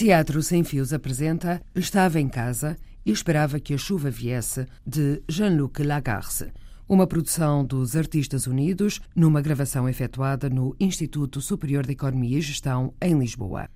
Teatro Sem Fios apresenta Estava em Casa e Esperava que a Chuva Viesse, de Jean-Luc Lagarce, uma produção dos Artistas Unidos, numa gravação efetuada no Instituto Superior de Economia e Gestão, em Lisboa.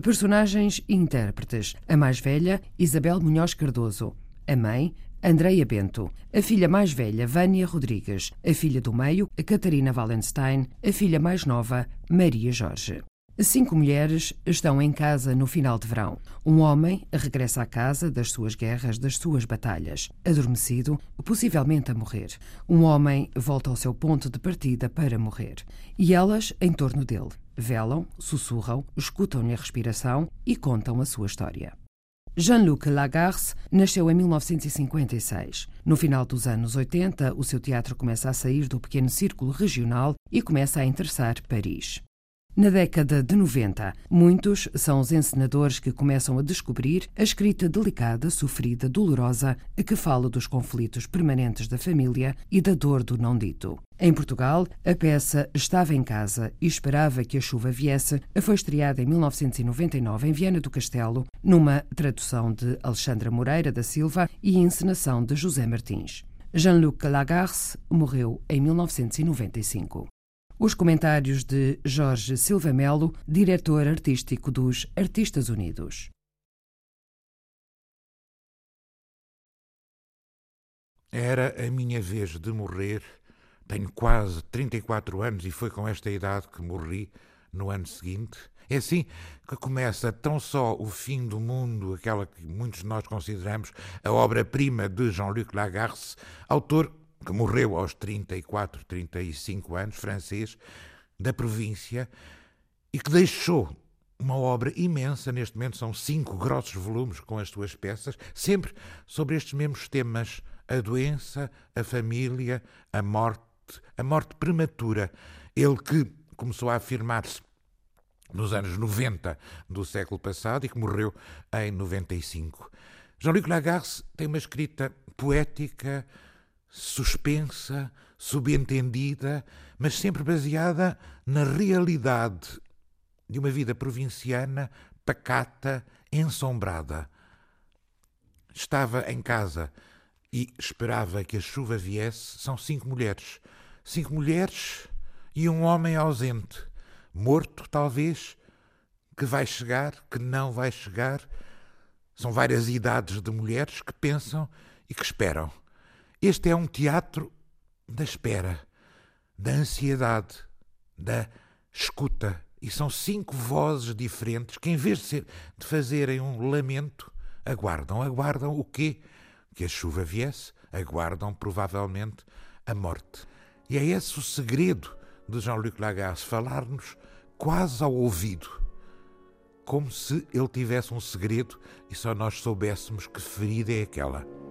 Personagens e intérpretes: a mais velha, Isabel Munhoz Cardoso, a mãe, Andreia Bento, a filha mais velha, Vânia Rodrigues, a filha do meio, Catarina Wallenstein, a filha mais nova, Maria Jorge. Cinco mulheres estão em casa no final de verão. Um homem regressa à casa das suas guerras, das suas batalhas, adormecido, possivelmente a morrer. Um homem volta ao seu ponto de partida para morrer. E elas em torno dele. Velam, sussurram, escutam-lhe a respiração e contam a sua história. Jean-Luc Lagarce nasceu em 1956. No final dos anos 80, o seu teatro começa a sair do pequeno círculo regional e começa a interessar Paris. Na década de 90, muitos são os encenadores que começam a descobrir a escrita delicada, sofrida, dolorosa, que fala dos conflitos permanentes da família e da dor do não dito. Em Portugal, a peça Estava em Casa e Esperava que a Chuva Viesse foi estreada em 1999 em Viana do Castelo, numa tradução de Alexandra Moreira da Silva e encenação de José Martins. Jean-Luc Lagarce morreu em 1995. Os comentários de Jorge Silva Melo, diretor artístico dos Artistas Unidos. Era a minha vez de morrer. Tenho quase 34 anos e foi com esta idade que morri no ano seguinte. É assim que começa tão só o fim do mundo, aquela que muitos de nós consideramos a obra-prima de Jean-Luc Lagarce, autor que morreu aos 34, 35 anos, francês, da província, e que deixou uma obra imensa, neste momento são cinco grossos volumes com as suas peças, sempre sobre estes mesmos temas: a doença, a família, a morte, a morte prematura. Ele que começou a afirmar-se nos anos 90 do século passado e que morreu em 95. Jean-Luc Lagarce tem uma escrita poética, suspensa, subentendida, mas sempre baseada na realidade de uma vida provinciana, pacata, ensombrada. Estava em casa e esperava que a chuva viesse. São cinco mulheres. Cinco mulheres e um homem ausente, morto, talvez, que vai chegar, que não vai chegar. São várias idades de mulheres que pensam e que esperam. Este é um teatro da espera, da ansiedade, da escuta. E são cinco vozes diferentes que, em vez de, ser, de fazerem um lamento, aguardam. Aguardam o quê? Que a chuva viesse. Aguardam, provavelmente, a morte. E é esse o segredo de Jean-Luc Lagarce, falar-nos quase ao ouvido, como se ele tivesse um segredo e só nós soubéssemos que ferida é aquela.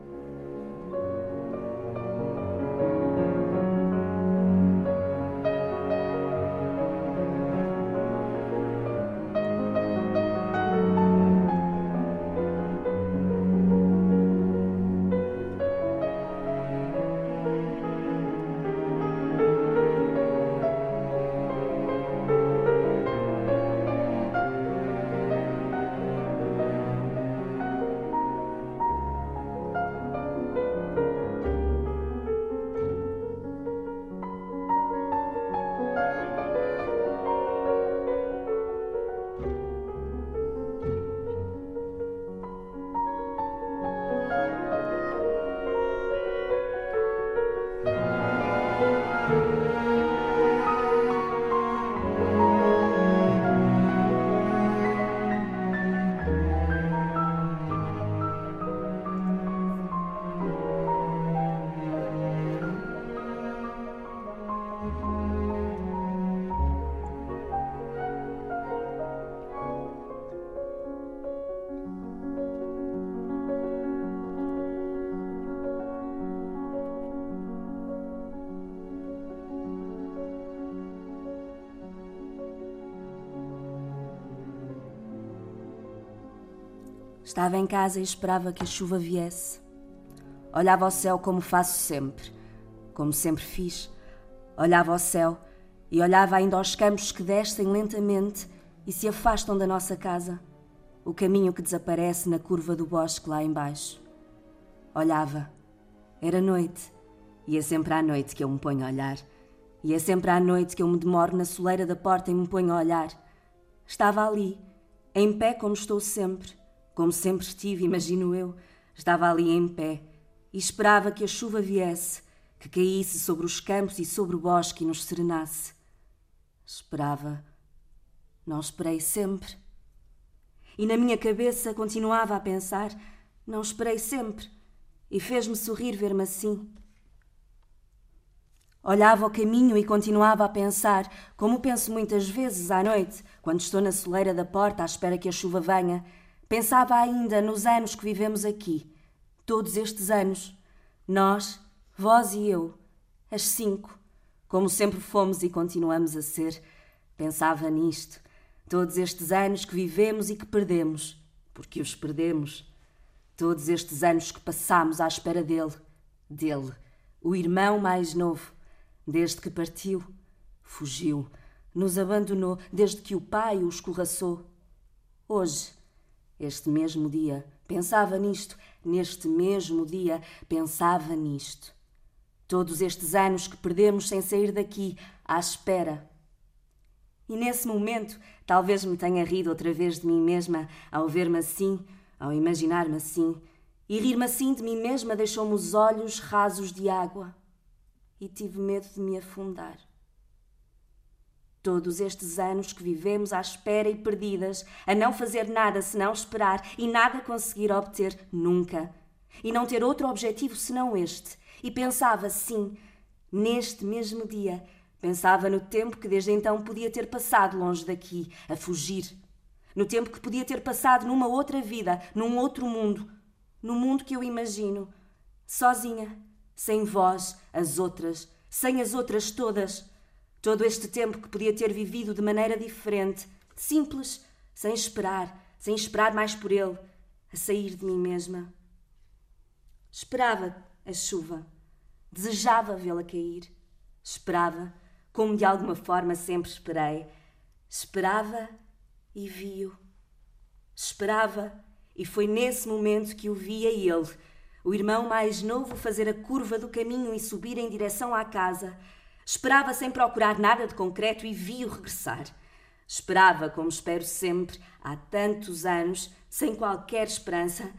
Estava em casa e esperava que a chuva viesse. Olhava ao céu como faço sempre, como sempre fiz. Olhava ao céu e olhava ainda aos campos que descem lentamente e se afastam da nossa casa. o caminho que desaparece na curva do bosque lá embaixo. Olhava. Era noite. E é sempre à noite que eu me ponho a olhar. E é sempre à noite que eu me demoro na soleira da porta e me ponho a olhar. Estava ali, em pé como estou sempre, como sempre estive, imagino eu. Estava ali em pé e esperava que a chuva viesse, que caísse sobre os campos e sobre o bosque e nos serenasse. Esperava. Não esperei sempre. E na minha cabeça continuava a pensar: não esperei sempre. E fez-me sorrir ver-me assim. Olhava o caminho e continuava a pensar, como penso muitas vezes à noite, quando estou na soleira da porta à espera que a chuva venha. Pensava ainda nos anos que vivemos aqui. Todos estes anos. Nós, vós e eu. As cinco. Como sempre fomos e continuamos a ser. Pensava nisto. Todos estes anos que vivemos e que perdemos, porque os perdemos. Todos estes anos que passamos à espera dele, dele, o irmão mais novo, desde que partiu, fugiu, nos abandonou, desde que o pai o escorraçou. Hoje, este mesmo dia, pensava nisto, neste mesmo dia, pensava nisto. Todos estes anos que perdemos sem sair daqui, à espera, e nesse momento, talvez me tenha rido outra vez de mim mesma ao ver-me assim, ao imaginar-me assim. E rir-me assim de mim mesma deixou-me os olhos rasos de água. E tive medo de me afundar. Todos estes anos que vivemos à espera e perdidas, a não fazer nada senão esperar e nada conseguir obter nunca. E não ter outro objetivo senão este. E pensava, sim, neste mesmo dia, Pensava no tempo que desde então podia ter passado longe daqui, a fugir. No tempo que podia ter passado numa outra vida, num outro mundo. No mundo que eu imagino. Sozinha, sem vós, as outras, sem as outras todas. Todo este tempo que podia ter vivido de maneira diferente, simples, sem esperar, sem esperar mais por ele, a sair de mim mesma. Esperava a chuva. Desejava vê-la cair. Esperava como de alguma forma sempre esperei. Esperava e vi-o. Esperava e foi nesse momento que o vi a ele, o irmão mais novo, fazer a curva do caminho e subir em direção à casa. Esperava sem procurar nada de concreto e vi-o regressar. Esperava, como espero sempre, há tantos anos, sem qualquer esperança,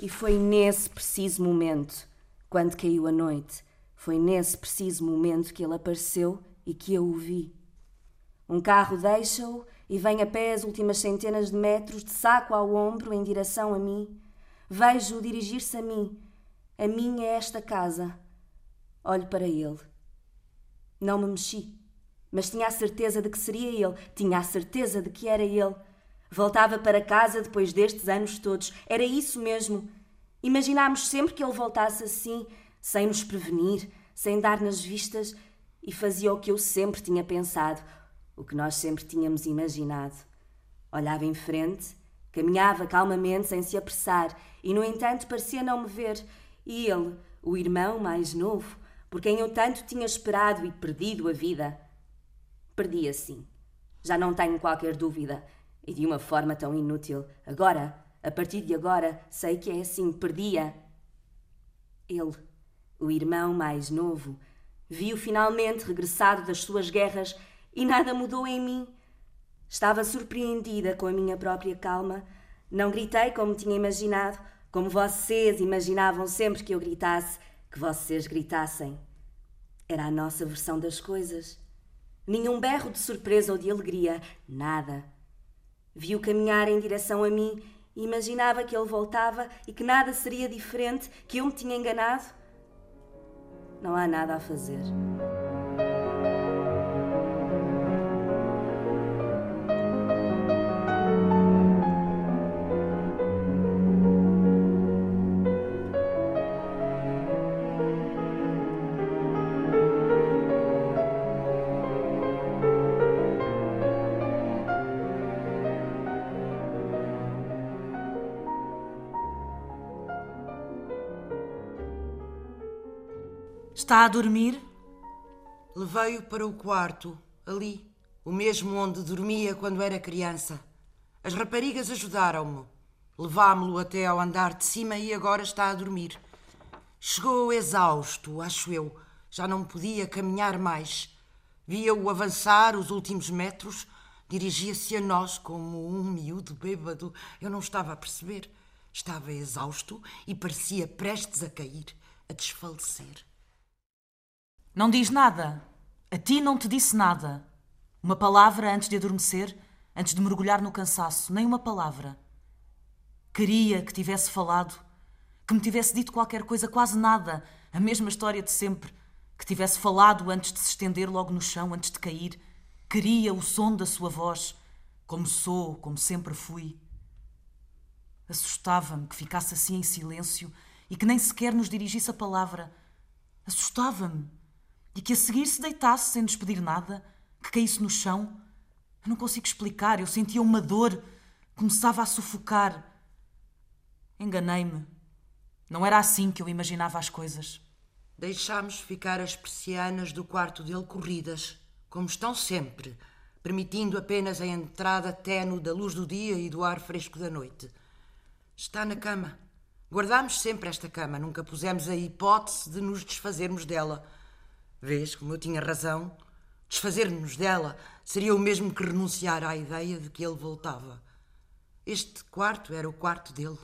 e foi nesse preciso momento, quando caiu a noite, foi nesse preciso momento que ele apareceu e que eu o vi. Um carro deixa-o e vem a pé as últimas centenas de metros, de saco ao ombro, em direção a mim. Vejo-o dirigir-se a mim. A minha é esta casa. Olho para ele. Não me mexi, mas tinha a certeza de que seria ele, tinha a certeza de que era ele. Voltava para casa depois destes anos todos. Era isso mesmo. Imaginámos sempre que ele voltasse assim, sem nos prevenir, sem dar nas vistas e fazia o que eu sempre tinha pensado, o que nós sempre tínhamos imaginado. Olhava em frente, caminhava calmamente sem se apressar e, no entanto, parecia não me ver. E ele, o irmão mais novo, por quem eu tanto tinha esperado e perdido a vida, perdi assim. Já não tenho qualquer dúvida, e de uma forma tão inútil. Agora, a partir de agora, sei que é assim, perdia. Ele, o irmão mais novo, Vi-o finalmente regressado das suas guerras e nada mudou em mim. Estava surpreendida com a minha própria calma. Não gritei como tinha imaginado, como vocês imaginavam sempre que eu gritasse, que vocês gritassem. Era a nossa versão das coisas. Nenhum berro de surpresa ou de alegria, nada. Vi-o caminhar em direção a mim e imaginava que ele voltava e que nada seria diferente, que eu me tinha enganado. Não há nada a fazer. Está a dormir? Levei-o para o quarto, ali, o mesmo onde dormia quando era criança. As raparigas ajudaram-me. Levámo-lo até ao andar de cima e agora está a dormir. Chegou exausto, acho eu. Já não podia caminhar mais. Via-o avançar os últimos metros. Dirigia-se a nós como um miúdo bêbado. Eu não estava a perceber. Estava exausto e parecia prestes a cair, a desfalecer. Não diz nada. A ti não te disse nada. Uma palavra antes de adormecer, antes de mergulhar no cansaço. Nem uma palavra. Queria que tivesse falado, que me tivesse dito qualquer coisa, quase nada, a mesma história de sempre, que tivesse falado antes de se estender logo no chão, antes de cair. Queria o som da sua voz, como sou, como sempre fui. Assustava-me que ficasse assim em silêncio e que nem sequer nos dirigisse a palavra. Assustava-me. E que a seguir se deitasse sem nos pedir nada, que caísse no chão. Eu não consigo explicar, eu sentia uma dor, começava a sufocar. Enganei-me. Não era assim que eu imaginava as coisas. Deixámos ficar as persianas do quarto dele corridas, como estão sempre, permitindo apenas a entrada ténue da luz do dia e do ar fresco da noite. Está na cama. Guardámos sempre esta cama, nunca pusemos a hipótese de nos desfazermos dela. Vês como eu tinha razão? Desfazer-nos dela seria o mesmo que renunciar à ideia de que ele voltava. Este quarto era o quarto dele.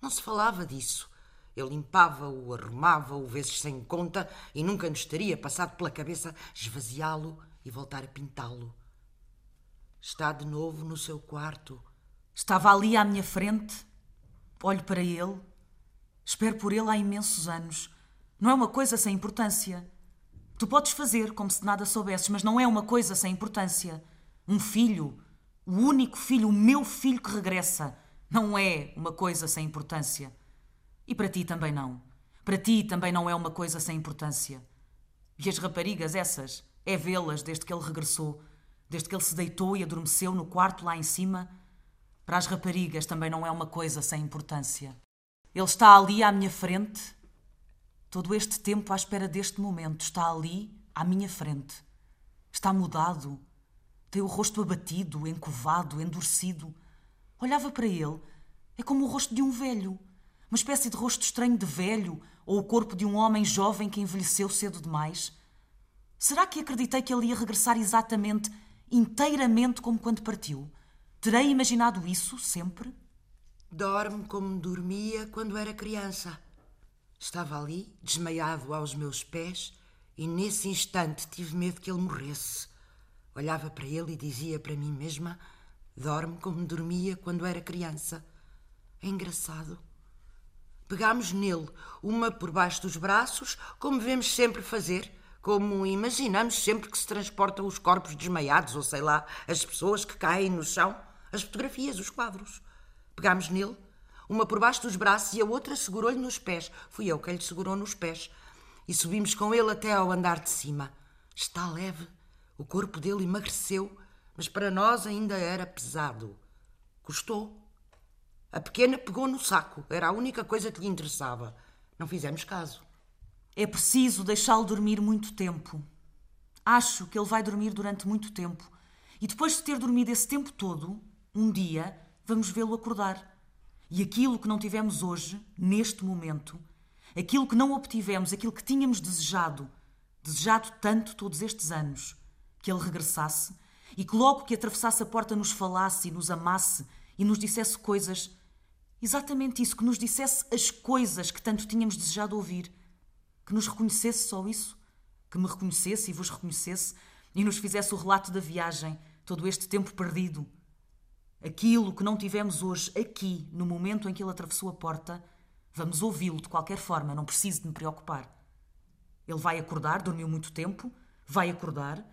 Não se falava disso. Eu limpava-o, arrumava-o vezes sem conta e nunca nos teria passado pela cabeça esvaziá-lo e voltar a pintá-lo. Está de novo no seu quarto. Estava ali à minha frente, Olho para ele, espero por ele há imensos anos. Não é uma coisa sem importância. Tu podes fazer como se nada soubesses, mas não é uma coisa sem importância. Um filho, o único filho, o meu filho que regressa, não é uma coisa sem importância. E para ti também não. Para ti também não é uma coisa sem importância. E as raparigas, essas, é vê-las desde que ele regressou, desde que ele se deitou e adormeceu no quarto lá em cima para as raparigas também não é uma coisa sem importância. Ele está ali à minha frente, todo este tempo à espera deste momento. Está ali à minha frente. Está mudado. Tem o rosto abatido, encovado, endurecido. Olhava para ele. É como o rosto de um velho. Uma espécie de rosto estranho de velho ou o corpo de um homem jovem que envelheceu cedo demais. Será que acreditei que ele ia regressar exatamente, inteiramente como quando partiu? Terei imaginado isso sempre? Dorme como dormia quando era criança. Estava ali, desmaiado aos meus pés, e nesse instante tive medo que ele morresse. Olhava para ele e dizia para mim mesma: Dorme como dormia quando era criança. É engraçado. Pegámos nele, uma por baixo dos braços, como vemos sempre fazer, como imaginamos sempre que se transportam os corpos desmaiados, ou sei lá, as pessoas que caem no chão as fotografias, os quadros. Pegámos nele, uma por baixo dos braços e a outra segurou-lhe nos pés. Fui eu quem lhe segurou nos pés. E subimos com ele até ao andar de cima. Está leve. O corpo dele emagreceu, mas para nós ainda era pesado. Custou. A pequena pegou no saco. Era a única coisa que lhe interessava. Não fizemos caso. É preciso deixá-lo dormir muito tempo. Acho que ele vai dormir durante muito tempo. E depois de ter dormido esse tempo todo, um dia vamos vê-lo acordar. E aquilo que não tivemos hoje, neste momento, aquilo que não obtivemos, aquilo que tínhamos desejado, desejado tanto todos estes anos, que ele regressasse e que logo que atravessasse a porta nos falasse e nos amasse e nos dissesse coisas, exatamente isso, que nos dissesse as coisas que tanto tínhamos desejado ouvir, que nos reconhecesse só isso, que me reconhecesse e vos reconhecesse e nos fizesse o relato da viagem, todo este tempo perdido Aquilo que não tivemos hoje aqui, no momento em que ele atravessou a porta, vamos ouvi-lo de qualquer forma, não preciso de me preocupar. Ele vai acordar, dormiu muito tempo, vai acordar,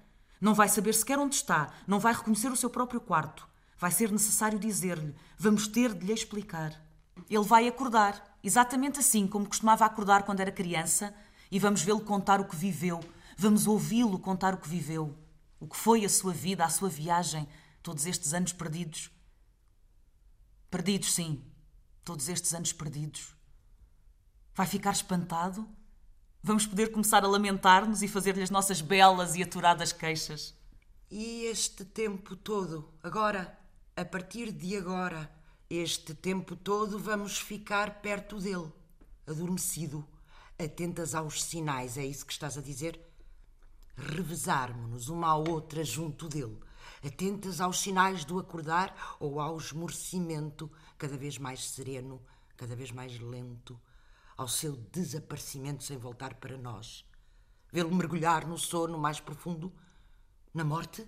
não vai saber sequer onde está, não vai reconhecer o seu próprio quarto. Vai ser necessário dizer-lhe, vamos ter de lhe explicar. Ele vai acordar, exatamente assim como costumava acordar quando era criança, e vamos vê-lo contar o que viveu, vamos ouvi-lo contar o que viveu, o que foi a sua vida, a sua viagem, todos estes anos perdidos. Perdidos, sim. Todos estes anos perdidos. Vai ficar espantado? Vamos poder começar a lamentar-nos e fazer-lhe as nossas belas e aturadas queixas. E este tempo todo, agora, A partir de agora, este tempo todo, vamos ficar perto dele, adormecido, atentas aos sinais, é isso que estás a dizer? Revezarmos-nos uma à outra junto dele, atentas aos sinais do acordar ou ao esmorecimento, cada vez mais sereno, cada vez mais lento, ao seu desaparecimento sem voltar para nós. Vê-lo mergulhar no sono mais profundo, na morte?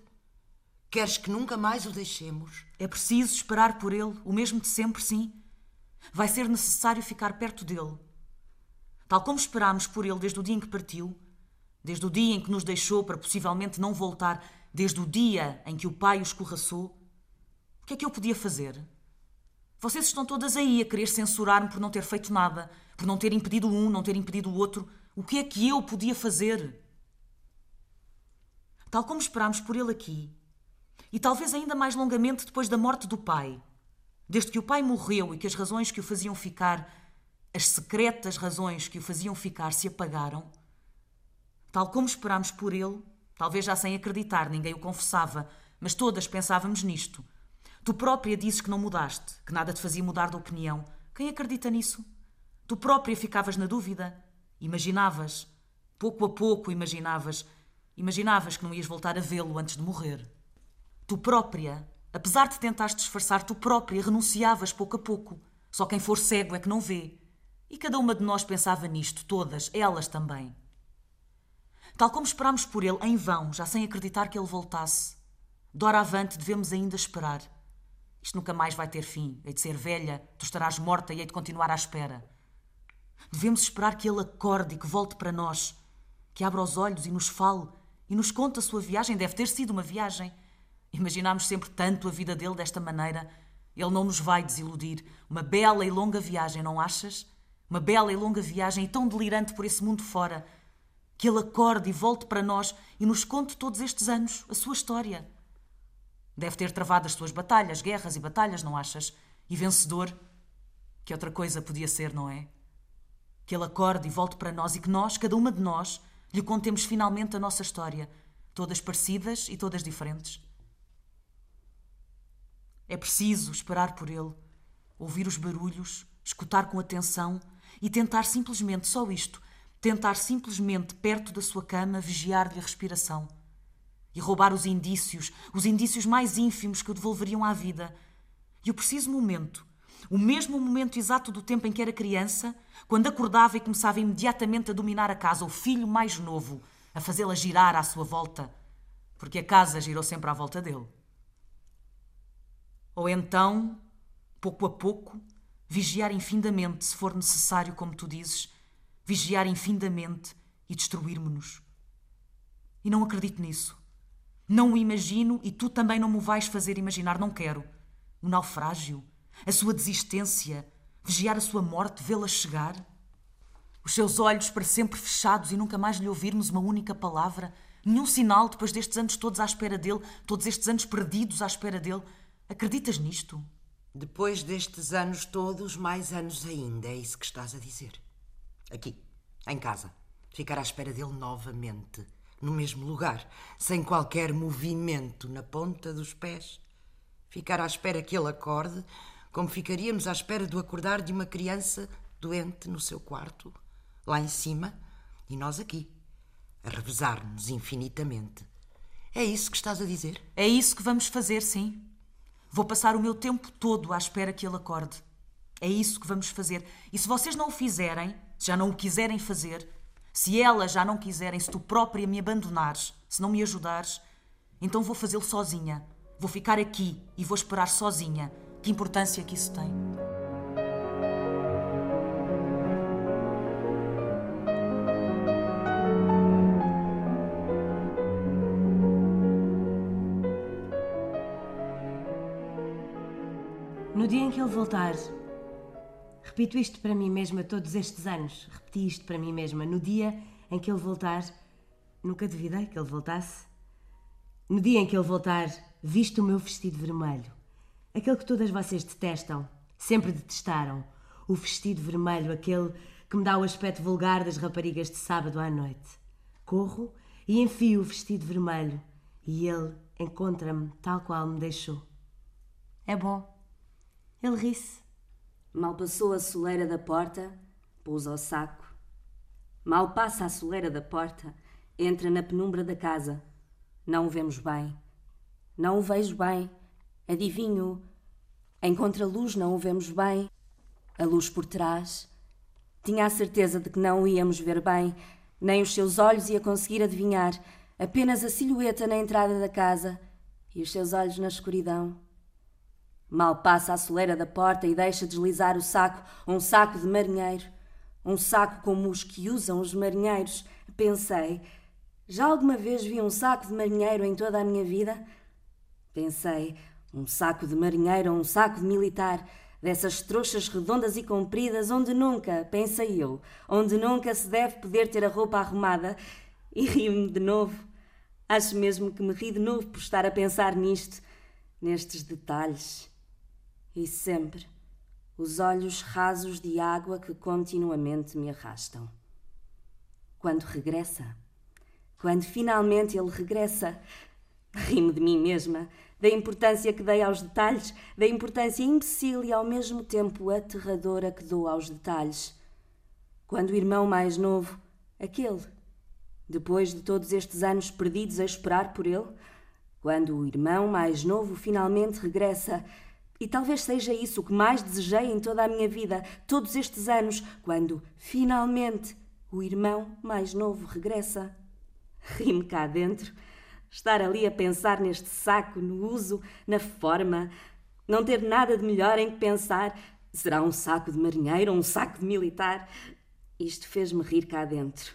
Queres que nunca mais o deixemos? É preciso esperar por ele, o mesmo de sempre, sim. Vai ser necessário ficar perto dele. Tal como esperámos por ele desde o dia em que partiu, desde o dia em que nos deixou para possivelmente não voltar, desde o dia em que o pai o escorraçou, o que é que eu podia fazer? Vocês estão todas aí a querer censurar-me por não ter feito nada, por não ter impedido um, não ter impedido o outro. O que é que eu podia fazer? Tal como esperámos por ele aqui, e talvez ainda mais longamente depois da morte do pai. Desde que o pai morreu e que as razões que o faziam ficar, as secretas razões que o faziam ficar, se apagaram, tal como esperámos por ele, talvez já sem acreditar, ninguém o confessava, mas todas pensávamos nisto. Tu própria dizes que não mudaste, que nada te fazia mudar de opinião. Quem acredita nisso? Tu própria ficavas na dúvida. Imaginavas, pouco a pouco imaginavas, imaginavas que não ias voltar a vê-lo antes de morrer. Tu própria, apesar de tentares disfarçar, tu própria renunciavas pouco a pouco. Só quem for cego é que não vê. E cada uma de nós pensava nisto, todas, elas também. Tal como esperámos por ele, em vão, já sem acreditar que ele voltasse. Doravante devemos ainda esperar. Isto nunca mais vai ter fim. Hei de ser velha, tu estarás morta e hei de continuar à espera. Devemos esperar que ele acorde e que volte para nós, que abra os olhos e nos fale e nos conte a sua viagem. Deve ter sido uma viagem. Imaginámos sempre tanto a vida dele desta maneira. Ele não nos vai desiludir. Uma bela e longa viagem, não achas? Uma bela e longa viagem e tão delirante por esse mundo fora. Que ele acorde e volte para nós e nos conte todos estes anos a sua história. Deve ter travado as suas batalhas, guerras e batalhas, não achas? E vencedor. Que outra coisa podia ser, não é? Que ele acorde e volte para nós e que nós, cada uma de nós, lhe contemos finalmente a nossa história, todas parecidas e todas diferentes. É preciso esperar por ele, ouvir os barulhos, escutar com atenção e tentar simplesmente só isto, tentar simplesmente perto da sua cama vigiar-lhe a respiração e roubar os indícios, os indícios mais ínfimos que o devolveriam à vida. E o preciso momento, o mesmo momento exato do tempo em que era criança, quando acordava e começava imediatamente a dominar a casa, o filho mais novo, a fazê-la girar à sua volta, porque a casa girou sempre à volta dele. Ou então, pouco a pouco, vigiar infindamente, se for necessário, como tu dizes, vigiar infindamente e destruir-me-nos. E não acredito nisso. Não o imagino e tu também não me vais fazer imaginar, não quero. O naufrágio, a sua desistência, vigiar a sua morte, vê-la chegar. Os seus olhos para sempre fechados e nunca mais lhe ouvirmos uma única palavra, nenhum sinal depois destes anos todos à espera dele, todos estes anos perdidos à espera dele. Acreditas nisto? Depois destes anos todos, mais anos ainda, é isso que estás a dizer. Aqui, em casa. Ficar à espera dele novamente, no mesmo lugar, sem qualquer movimento na ponta dos pés. Ficar à espera que ele acorde, como ficaríamos à espera do acordar de uma criança doente no seu quarto, lá em cima, e nós aqui, a revezar-nos infinitamente. É isso que estás a dizer? É isso que vamos fazer, sim. Vou passar o meu tempo todo à espera que ele acorde. É isso que vamos fazer. E se vocês não o fizerem, já não o quiserem fazer, se elas já não quiserem, se tu própria me abandonares, se não me ajudares, então vou fazê-lo sozinha. Vou ficar aqui e vou esperar sozinha. Que importância que isso tem? No dia em que ele voltar, repito isto para mim mesma todos estes anos, repeti isto para mim mesma. No dia em que ele voltar, nunca duvidei que ele voltasse. No dia em que ele voltar, visto o meu vestido vermelho, aquele que todas vocês detestam, sempre detestaram, o vestido vermelho, aquele que me dá o aspecto vulgar das raparigas de sábado à noite. Corro e enfio o vestido vermelho e ele encontra-me tal qual me deixou. É bom. Ele ri-se. Mal passou a soleira da porta, pousa o saco. Mal passa a soleira da porta, entra na penumbra da casa. Não o vemos bem. Não o vejo bem. Adivinho. Em contraluz não o vemos bem. A luz por trás. Tinha a certeza de que não o íamos ver bem, nem os seus olhos ia conseguir adivinhar, apenas a silhueta na entrada da casa e os seus olhos na escuridão. Mal passa a soleira da porta e deixa deslizar o saco, um saco de marinheiro, um saco como os que usam os marinheiros. Pensei, já alguma vez vi um saco de marinheiro em toda a minha vida? Pensei, um saco de marinheiro ou um saco de militar, dessas trouxas redondas e compridas, onde nunca, pensei eu, onde nunca se deve poder ter a roupa arrumada, e rio-me de novo. Acho mesmo que me ri de novo por estar a pensar nisto, nestes detalhes. E sempre os olhos rasos de água que continuamente me arrastam. Quando regressa, quando finalmente ele regressa, rimo de mim mesma, da importância que dei aos detalhes, da importância imbecil e ao mesmo tempo aterradora que dou aos detalhes. Quando o irmão mais novo, aquele, depois de todos estes anos perdidos a esperar por ele, quando o irmão mais novo finalmente regressa, e talvez seja isso o que mais desejei em toda a minha vida, todos estes anos, quando finalmente o irmão mais novo regressa. Ri-me cá dentro Estar ali a pensar neste saco, no uso, na forma, não ter nada de melhor em que pensar. Será um saco de marinheiro ou um saco de militar? Isto fez-me rir cá dentro.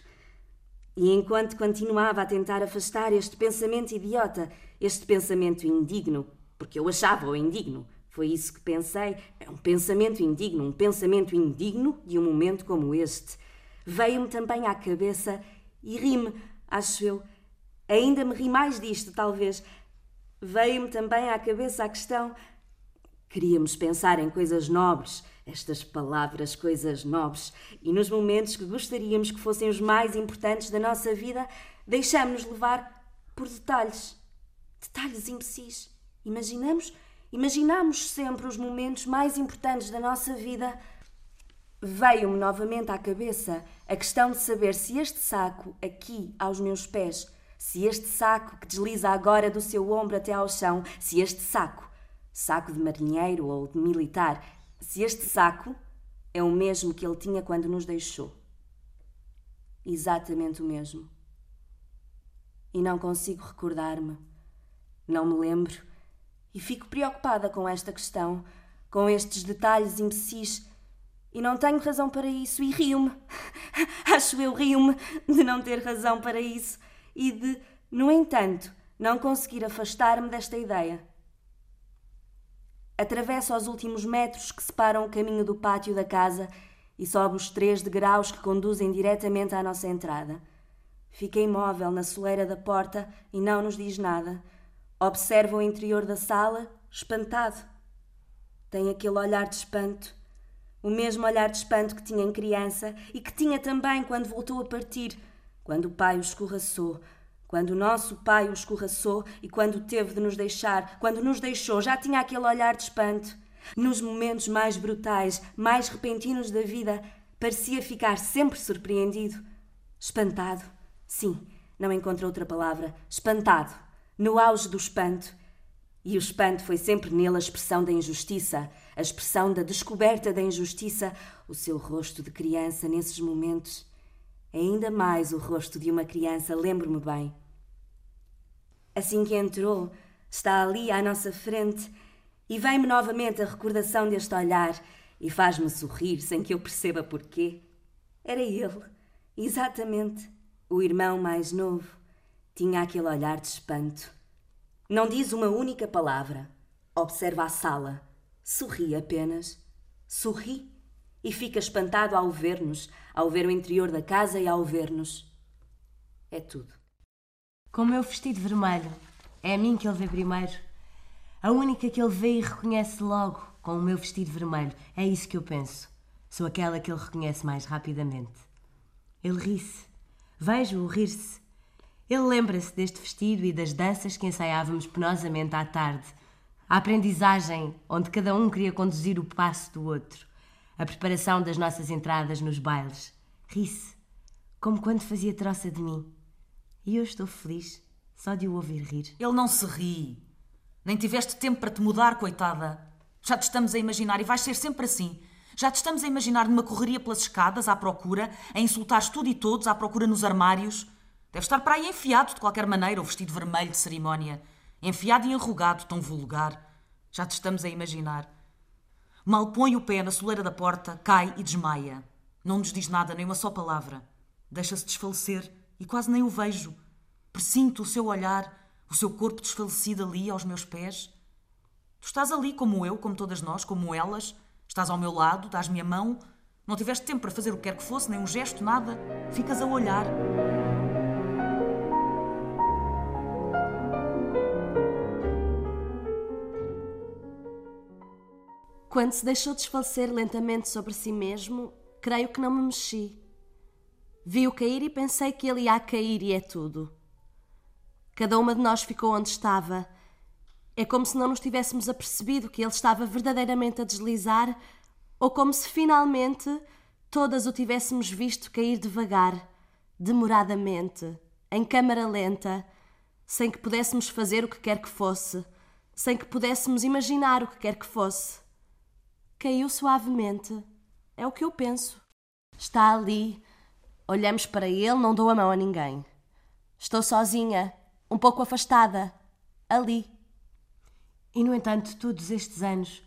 E enquanto continuava a tentar afastar este pensamento idiota, este pensamento indigno, porque eu achava-o indigno, foi isso que pensei, é um pensamento indigno, um pensamento indigno de um momento como este. Veio-me também à cabeça e ri-me, acho eu, Ainda me ri mais disto, talvez. Veio-me também à cabeça a questão. Queríamos pensar em coisas nobres, estas palavras, coisas nobres, e nos momentos que gostaríamos que fossem os mais importantes da nossa vida, deixamos-nos levar por detalhes. Detalhes imbecis. Imaginamos, imaginamos sempre os momentos mais importantes da nossa vida. Veio-me novamente à cabeça a questão de saber se este saco, aqui aos meus pés, se este saco que desliza agora do seu ombro até ao chão, se este saco, saco de marinheiro ou de militar, se este saco é o mesmo que ele tinha quando nos deixou. Exatamente o mesmo. E não consigo recordar-me, não me lembro, e fico preocupada com esta questão, com estes detalhes imbecis, e não tenho razão para isso, e rio-me. Acho eu rio-me de não ter razão para isso e de, no entanto, não conseguir afastar-me desta ideia. Atravesso os últimos metros que separam o caminho do pátio da casa e sobe os três degraus que conduzem diretamente à nossa entrada. Fica imóvel na soleira da porta e não nos diz nada. Observa o interior da sala, espantado. Tem aquele olhar de espanto, o mesmo olhar de espanto que tinha em criança e que tinha também quando voltou a partir, quando o pai o escorraçou, quando o nosso pai o escorraçou e quando teve de nos deixar, quando nos deixou, já tinha aquele olhar de espanto. Nos momentos mais brutais, mais repentinos da vida, parecia ficar sempre surpreendido. Espantado. Sim, não encontro outra palavra. Espantado. No auge do espanto. E o espanto foi sempre nele a expressão da injustiça, a expressão da descoberta da injustiça, o seu rosto de criança nesses momentos ainda mais o rosto de uma criança, lembro-me bem. Assim que entrou, está ali à nossa frente e vem-me novamente a recordação deste olhar e faz-me sorrir sem que eu perceba porquê. Era ele, exatamente, o irmão mais novo. Tinha aquele olhar de espanto. Não diz uma única palavra. Observa a sala. Sorri apenas. Sorri e fica espantado ao ver-nos, ao ver o interior da casa e ao ver-nos. É tudo. Com o meu vestido vermelho. É a mim que ele vê primeiro. A única que ele vê e reconhece logo com o meu vestido vermelho. É isso que eu penso. Sou aquela que ele reconhece mais rapidamente. Ele ri-se. Vejo-o rir-se. Ele lembra-se deste vestido e das danças que ensaiávamos penosamente à tarde. A aprendizagem onde cada um queria conduzir o passo do outro. A preparação das nossas entradas nos bailes. Ri-se, como quando fazia troça de mim. E eu estou feliz só de o ouvir rir. Ele não se ri. Nem tiveste tempo para te mudar, coitada. Já te estamos a imaginar e vais ser sempre assim. Já te estamos a imaginar numa correria pelas escadas, à procura, a insultares tudo e todos, à procura nos armários. Deve estar para aí enfiado de qualquer maneira, o vestido vermelho de cerimónia. Enfiado e enrugado, tão vulgar. Já te estamos a imaginar. Mal põe o pé na soleira da porta, cai e desmaia. Não nos diz nada, nem uma só palavra. Deixa-se desfalecer e quase nem o vejo. Presinto o seu olhar, o seu corpo desfalecido ali aos meus pés. Tu estás ali como eu, como todas nós, como elas. Estás ao meu lado, dás-me a mão. Não tiveste tempo para fazer o que quer que fosse, nem um gesto, nada. Ficas a olhar. Quando se deixou desfalecer lentamente sobre si mesmo, creio que não me mexi. Vi-o cair e pensei que ele ia cair e é tudo. Cada uma de nós ficou onde estava. É como se não nos tivéssemos apercebido que ele estava verdadeiramente a deslizar, ou como se finalmente todas o tivéssemos visto cair devagar, demoradamente, em câmara lenta, sem que pudéssemos fazer o que quer que fosse, sem que pudéssemos imaginar o que quer que fosse. Caiu suavemente. É o que eu penso. Está ali. Olhamos para ele, não dou a mão a ninguém. Estou sozinha, um pouco afastada. Ali. E no entanto, todos estes anos,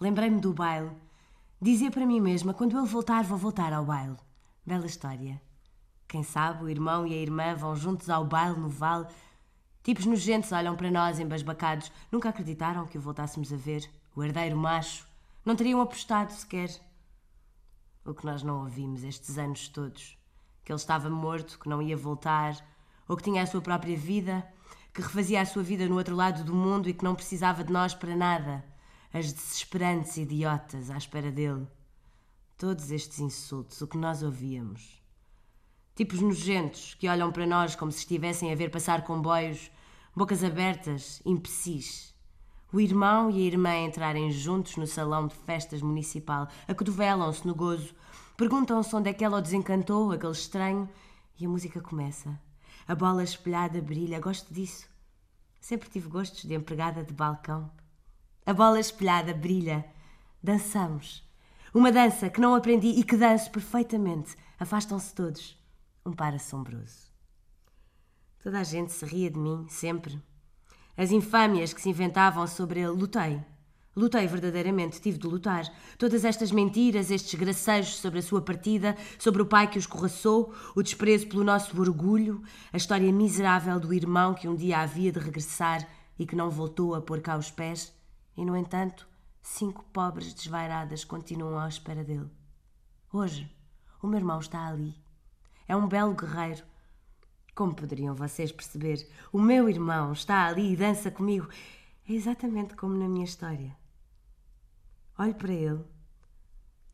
lembrei-me do baile. Dizia para mim mesma: quando ele voltar, vou voltar ao baile. Bela história. Quem sabe o irmão e a irmã vão juntos ao baile no vale. Tipos nojentos olham para nós, embasbacados. Nunca acreditaram que o voltássemos a ver. O herdeiro macho. Não teriam apostado sequer. O que nós não ouvimos estes anos todos. Que ele estava morto, que não ia voltar, ou que tinha a sua própria vida, que refazia a sua vida no outro lado do mundo e que não precisava de nós para nada. As desesperantes idiotas à espera dele. Todos estes insultos, o que nós ouvíamos. Tipos nojentos que olham para nós como se estivessem a ver passar comboios, bocas abertas, imbecis o irmão e a irmã entrarem juntos no salão de festas municipal, acotovelam-se no gozo, perguntam-se onde é que ela o desencantou, aquele estranho, e a música começa. A bola espelhada brilha, gosto disso. Sempre tive gostos de empregada de balcão. A bola espelhada brilha. Dançamos. Uma dança que não aprendi e que danço perfeitamente. Afastam-se todos. Um par assombroso. Toda a gente se ria de mim, sempre. As infâmias que se inventavam sobre ele, lutei. Lutei verdadeiramente, tive de lutar. Todas estas mentiras, estes gracejos sobre a sua partida, sobre o pai que os corraçou, o desprezo pelo nosso orgulho, a história miserável do irmão que um dia havia de regressar e que não voltou a pôr cá os pés, e no entanto, cinco pobres desvairadas continuam à espera dele. Hoje, o meu irmão está ali. É um belo guerreiro, como poderiam vocês perceber, o meu irmão está ali e dança comigo. É exatamente como na minha história. Olho para ele.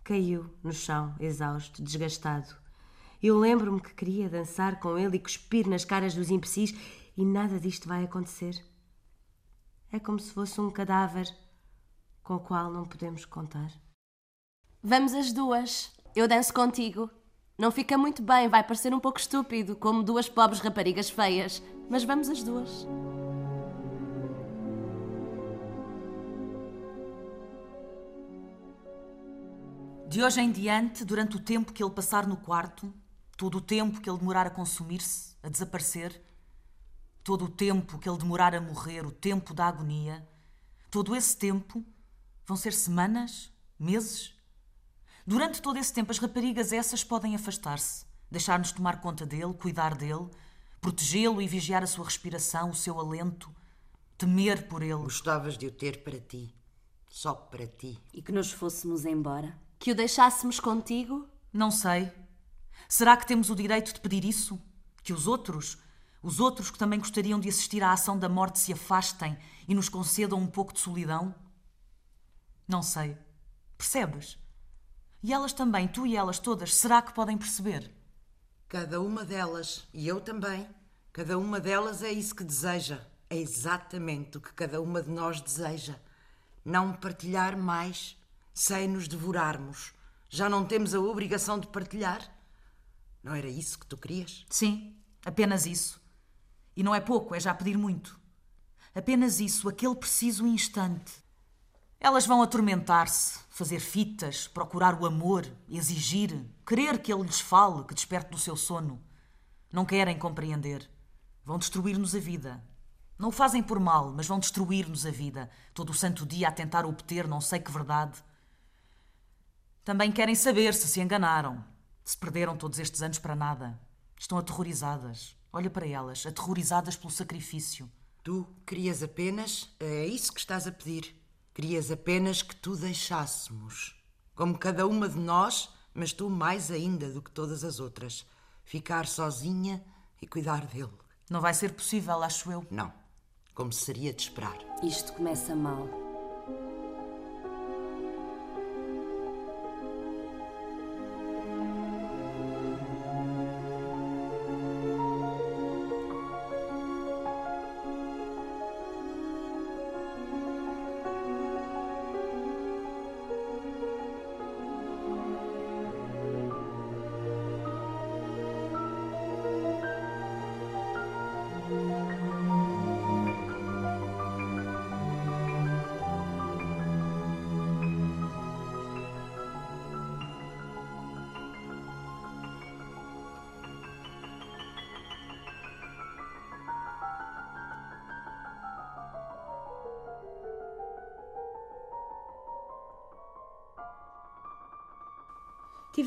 Caiu no chão, exausto, desgastado. Eu lembro-me que queria dançar com ele e cuspir nas caras dos imbecis e nada disto vai acontecer. É como se fosse um cadáver com o qual não podemos contar. Vamos as duas. Eu danço contigo. Não fica muito bem, vai parecer um pouco estúpido, como duas pobres raparigas feias. Mas vamos as duas. De hoje em diante, durante o tempo que ele passar no quarto, todo o tempo que ele demorar a consumir-se, a desaparecer, todo o tempo que ele demorar a morrer, o tempo da agonia, todo esse tempo vão ser semanas, meses, Durante todo esse tempo, as raparigas essas podem afastar-se, deixar-nos tomar conta dele, cuidar dele, protegê-lo e vigiar a sua respiração, o seu alento, temer por ele. Gostavas de o ter para ti, só para ti. E que nos fôssemos embora? Que o deixássemos contigo? Não sei. Será que temos o direito de pedir isso? Que os outros, os outros que também gostariam de assistir à ação da morte, se afastem e nos concedam um pouco de solidão? Não sei. Percebes? E elas também, tu e elas todas, será que podem perceber? Cada uma delas, e eu também, cada uma delas é isso que deseja. É exatamente o que cada uma de nós deseja. Não partilhar mais sem nos devorarmos. Já não temos a obrigação de partilhar? Não era isso que tu querias? Sim, apenas isso. E não é pouco, é já pedir muito. Apenas isso, aquele preciso instante. Elas vão atormentar-se, fazer fitas, procurar o amor, exigir, querer que ele lhes fale, que desperte do seu sono. Não querem compreender. Vão destruir-nos a vida. Não o fazem por mal, mas vão destruir-nos a vida, todo o santo dia a tentar obter não sei que verdade. Também querem saber se se enganaram, se perderam todos estes anos para nada. Estão aterrorizadas. Olha para elas, aterrorizadas pelo sacrifício. Tu querias apenas. É isso que estás a pedir. Querias apenas que tu deixássemos. Como cada uma de nós, mas tu mais ainda do que todas as outras. Ficar sozinha e cuidar dele. Não vai ser possível, acho eu. Não. Como seria de esperar. Isto começa mal.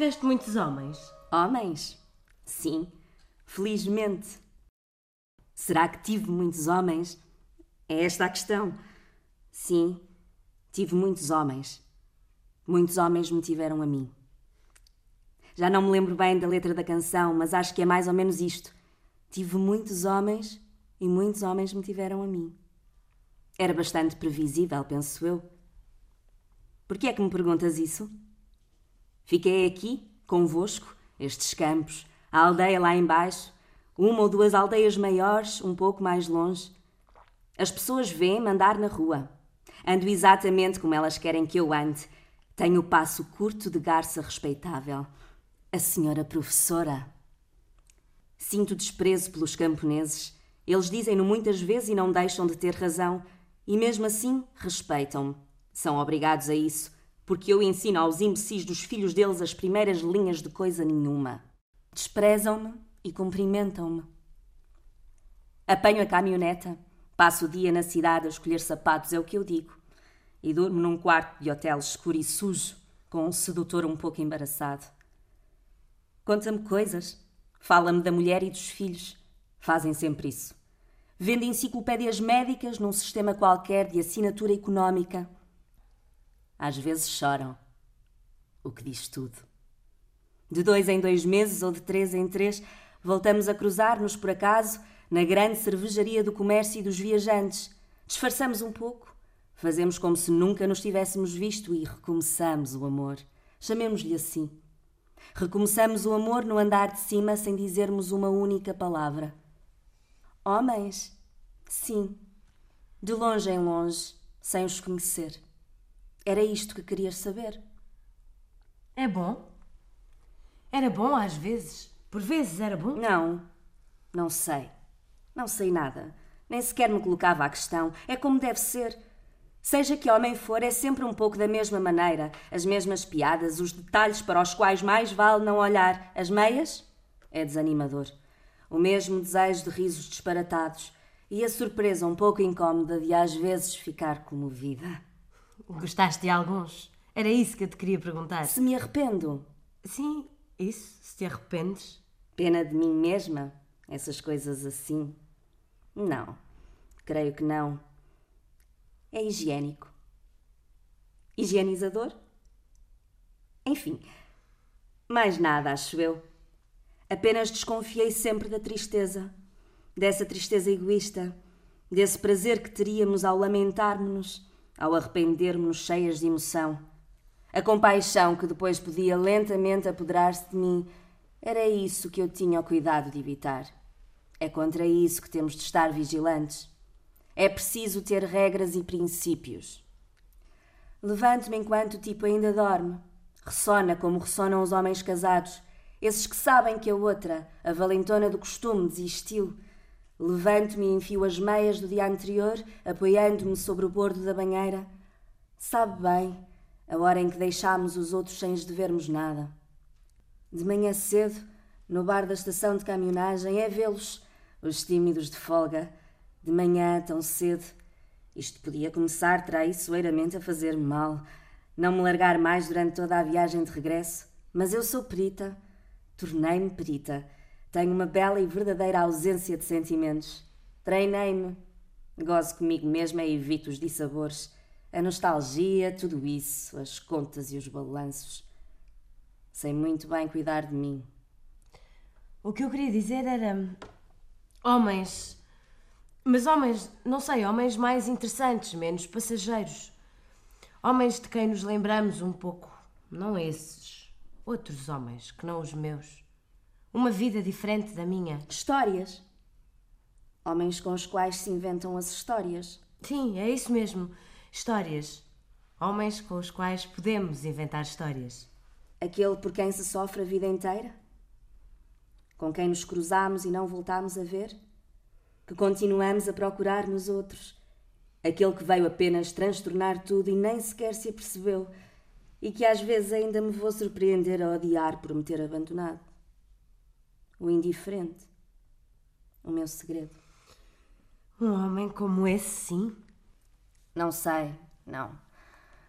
Tiveste muitos homens? Homens? Sim, felizmente. Será que tive muitos homens? É esta a questão. Sim, tive muitos homens. Muitos homens me tiveram a mim. Já não me lembro bem da letra da canção, mas acho que é mais ou menos isto. Tive muitos homens e muitos homens me tiveram a mim. Era bastante previsível, penso eu. Por que é que me perguntas isso? Fiquei aqui, convosco, estes campos, a aldeia lá embaixo, uma ou duas aldeias maiores, um pouco mais longe. As pessoas veem-me andar na rua. Ando exatamente como elas querem que eu ande. Tenho o passo curto de garça respeitável. A senhora professora. Sinto desprezo pelos camponeses. Eles dizem-no muitas vezes e não deixam de ter razão. E mesmo assim, respeitam-me. São obrigados a isso porque eu ensino aos imbecis dos filhos deles as primeiras linhas de coisa nenhuma. Desprezam-me e cumprimentam-me. Apanho a caminhoneta, passo o dia na cidade a escolher sapatos, é o que eu digo, e durmo num quarto de hotel escuro e sujo, com um sedutor um pouco embaraçado. Conta-me coisas, fala-me da mulher e dos filhos. Fazem sempre isso. Vende enciclopédias médicas num sistema qualquer de assinatura económica às vezes choram. O que diz tudo. De dois em dois meses ou de três em três, voltamos a cruzar-nos por acaso na grande cervejaria do comércio e dos viajantes. Disfarçamos um pouco, fazemos como se nunca nos tivéssemos visto e recomeçamos o amor. Chamemos-lhe assim. Recomeçamos o amor no andar de cima sem dizermos uma única palavra. Homens? Sim. De longe em longe, sem os conhecer. Era isto que querias saber. É bom? Era bom às vezes? Por vezes era bom? Não, não sei. Não sei nada. Nem sequer me colocava a questão. É como deve ser. Seja que homem for, é sempre um pouco da mesma maneira. As mesmas piadas, os detalhes para os quais mais vale não olhar. As meias? É desanimador. O mesmo desejo de risos disparatados. E a surpresa um pouco incómoda de às vezes ficar comovida. Gostaste de alguns? Era isso que eu te queria perguntar. Se me arrependo? Sim, isso, se te arrependes. Pena de mim mesma? Essas coisas assim? Não, creio que não. É higiênico. Higienizador? Enfim, mais nada, acho eu. Apenas desconfiei sempre da tristeza, dessa tristeza egoísta, desse prazer que teríamos ao lamentarmos-nos ao arrepender-me-nos cheias de emoção. A compaixão que depois podia lentamente apoderar-se de mim era isso que eu tinha o cuidado de evitar. É contra isso que temos de estar vigilantes. É preciso ter regras e princípios. Levanto-me enquanto o tipo ainda dorme. Ressona como ressonam os homens casados, esses que sabem que a outra, a valentona do costume, desistiu. Levanto-me e enfio as meias do dia anterior, apoiando-me sobre o bordo da banheira. Sabe bem, a hora em que deixámos os outros sem os devermos nada. De manhã cedo, no bar da estação de caminhonagem, é vê-los, os tímidos de folga. De manhã, tão cedo. Isto podia começar traiçoeiramente a fazer-me mal. Não me largar mais durante toda a viagem de regresso. Mas eu sou perita. Tornei-me perita. Tenho uma bela e verdadeira ausência de sentimentos. Treinei-me. Gozo comigo mesma e evito os dissabores. A nostalgia, tudo isso, as contas e os balanços. Sei muito bem cuidar de mim. O que eu queria dizer era. Homens. Mas homens, não sei, homens mais interessantes, menos passageiros. Homens de quem nos lembramos um pouco. Não esses. Outros homens, que não os meus. Uma vida diferente da minha. Histórias. Homens com os quais se inventam as histórias. Sim, é isso mesmo. Histórias. Homens com os quais podemos inventar histórias. Aquele por quem se sofre a vida inteira? Com quem nos cruzamos e não voltamos a ver? Que continuamos a procurar nos outros? Aquele que veio apenas transtornar tudo e nem sequer se apercebeu, e que às vezes ainda me vou surpreender a odiar por me ter abandonado. O indiferente. O meu segredo. Um homem como esse, sim. Não sei, não.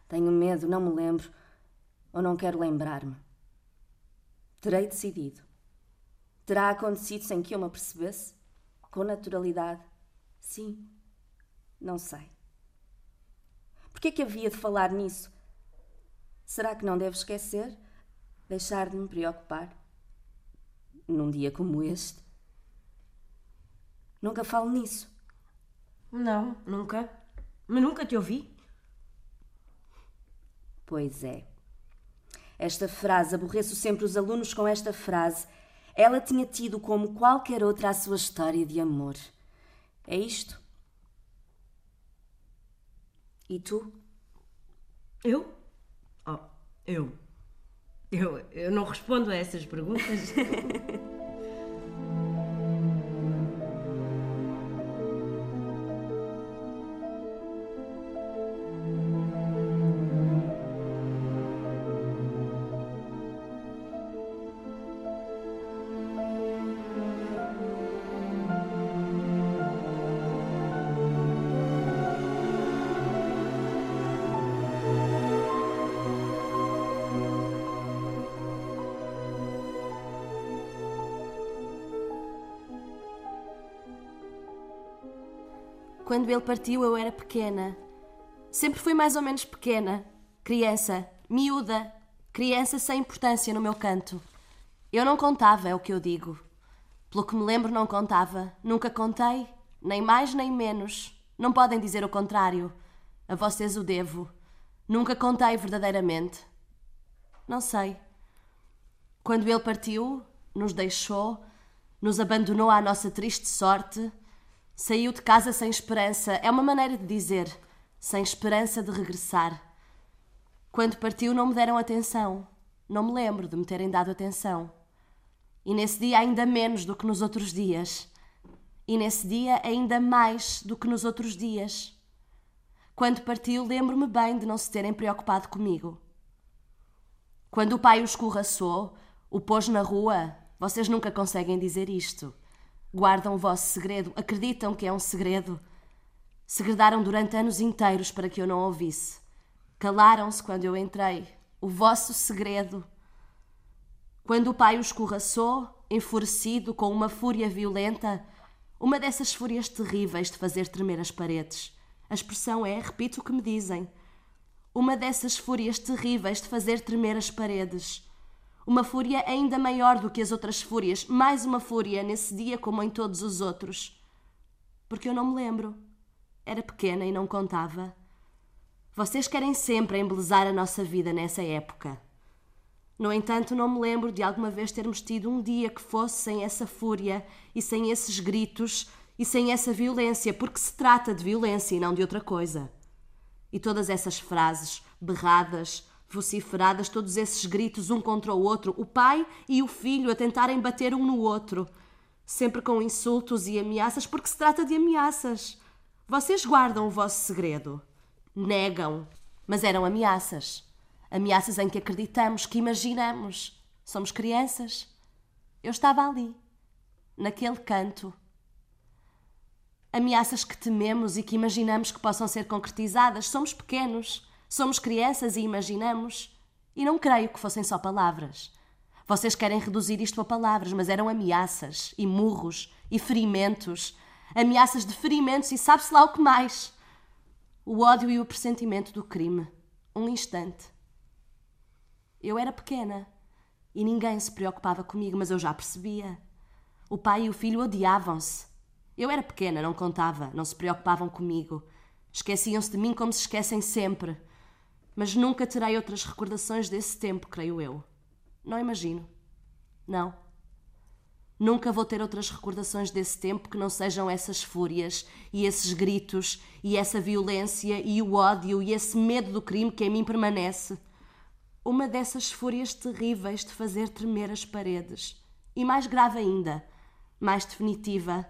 Tenho medo, não me lembro ou não quero lembrar-me. Terei decidido. Terá acontecido sem que eu me apercebesse? Com naturalidade? Sim. Não sei. Por que é que havia de falar nisso? Será que não devo esquecer? Deixar de me preocupar? Num dia como este? Nunca falo nisso. Não, nunca. Mas nunca te ouvi. Pois é. Esta frase, aborreço sempre os alunos com esta frase. Ela tinha tido como qualquer outra a sua história de amor. É isto? E tu? Eu? Oh, eu. Eu, eu não respondo a essas perguntas. Quando ele partiu, eu era pequena. Sempre fui mais ou menos pequena. Criança, miúda, criança sem importância no meu canto. Eu não contava, é o que eu digo. Pelo que me lembro, não contava. Nunca contei, nem mais nem menos. Não podem dizer o contrário. A vocês o devo. Nunca contei verdadeiramente. Não sei. Quando ele partiu, nos deixou, nos abandonou à nossa triste sorte, Saiu de casa sem esperança, é uma maneira de dizer, sem esperança de regressar. Quando partiu, não me deram atenção. Não me lembro de me terem dado atenção. E nesse dia, ainda menos do que nos outros dias. E nesse dia, ainda mais do que nos outros dias. Quando partiu, lembro-me bem de não se terem preocupado comigo. Quando o pai o escorraçou, o pôs na rua, vocês nunca conseguem dizer isto. Guardam o vosso segredo, acreditam que é um segredo. Segredaram durante anos inteiros para que eu não ouvisse. Calaram-se quando eu entrei. O vosso segredo. Quando o pai o escorraçou, enfurecido, com uma fúria violenta, uma dessas fúrias terríveis de fazer tremer as paredes. A expressão é, repito o que me dizem, uma dessas fúrias terríveis de fazer tremer as paredes. Uma fúria ainda maior do que as outras fúrias, mais uma fúria nesse dia como em todos os outros. Porque eu não me lembro. Era pequena e não contava. Vocês querem sempre embelezar a nossa vida nessa época. No entanto, não me lembro de alguma vez termos tido um dia que fosse sem essa fúria e sem esses gritos e sem essa violência, porque se trata de violência e não de outra coisa. E todas essas frases, berradas, vociferadas, todos esses gritos um contra o outro, o pai e o filho a tentarem bater um no outro, sempre com insultos e ameaças, porque se trata de ameaças. Vocês guardam o vosso segredo, negam, mas eram ameaças. Ameaças em que acreditamos, que imaginamos. Somos crianças. Eu estava ali, naquele canto. Ameaças que tememos e que imaginamos que possam ser concretizadas. Somos pequenos, somos crianças e imaginamos. E não creio que fossem só palavras. Vocês querem reduzir isto a palavras, mas eram ameaças e murros e ferimentos. Ameaças de ferimentos e sabe-se lá o que mais. O ódio e o pressentimento do crime. Um instante. Eu era pequena e ninguém se preocupava comigo, mas eu já percebia. O pai e o filho odiavam-se. Eu era pequena, não contava, não se preocupavam comigo. Esqueciam-se de mim como se esquecem sempre. Mas nunca terei outras recordações desse tempo, creio eu. Não imagino. Não. Nunca vou ter outras recordações desse tempo que não sejam essas fúrias e esses gritos e essa violência e o ódio e esse medo do crime que em mim permanece. Uma dessas fúrias terríveis de fazer tremer as paredes. E mais grave ainda, mais definitiva,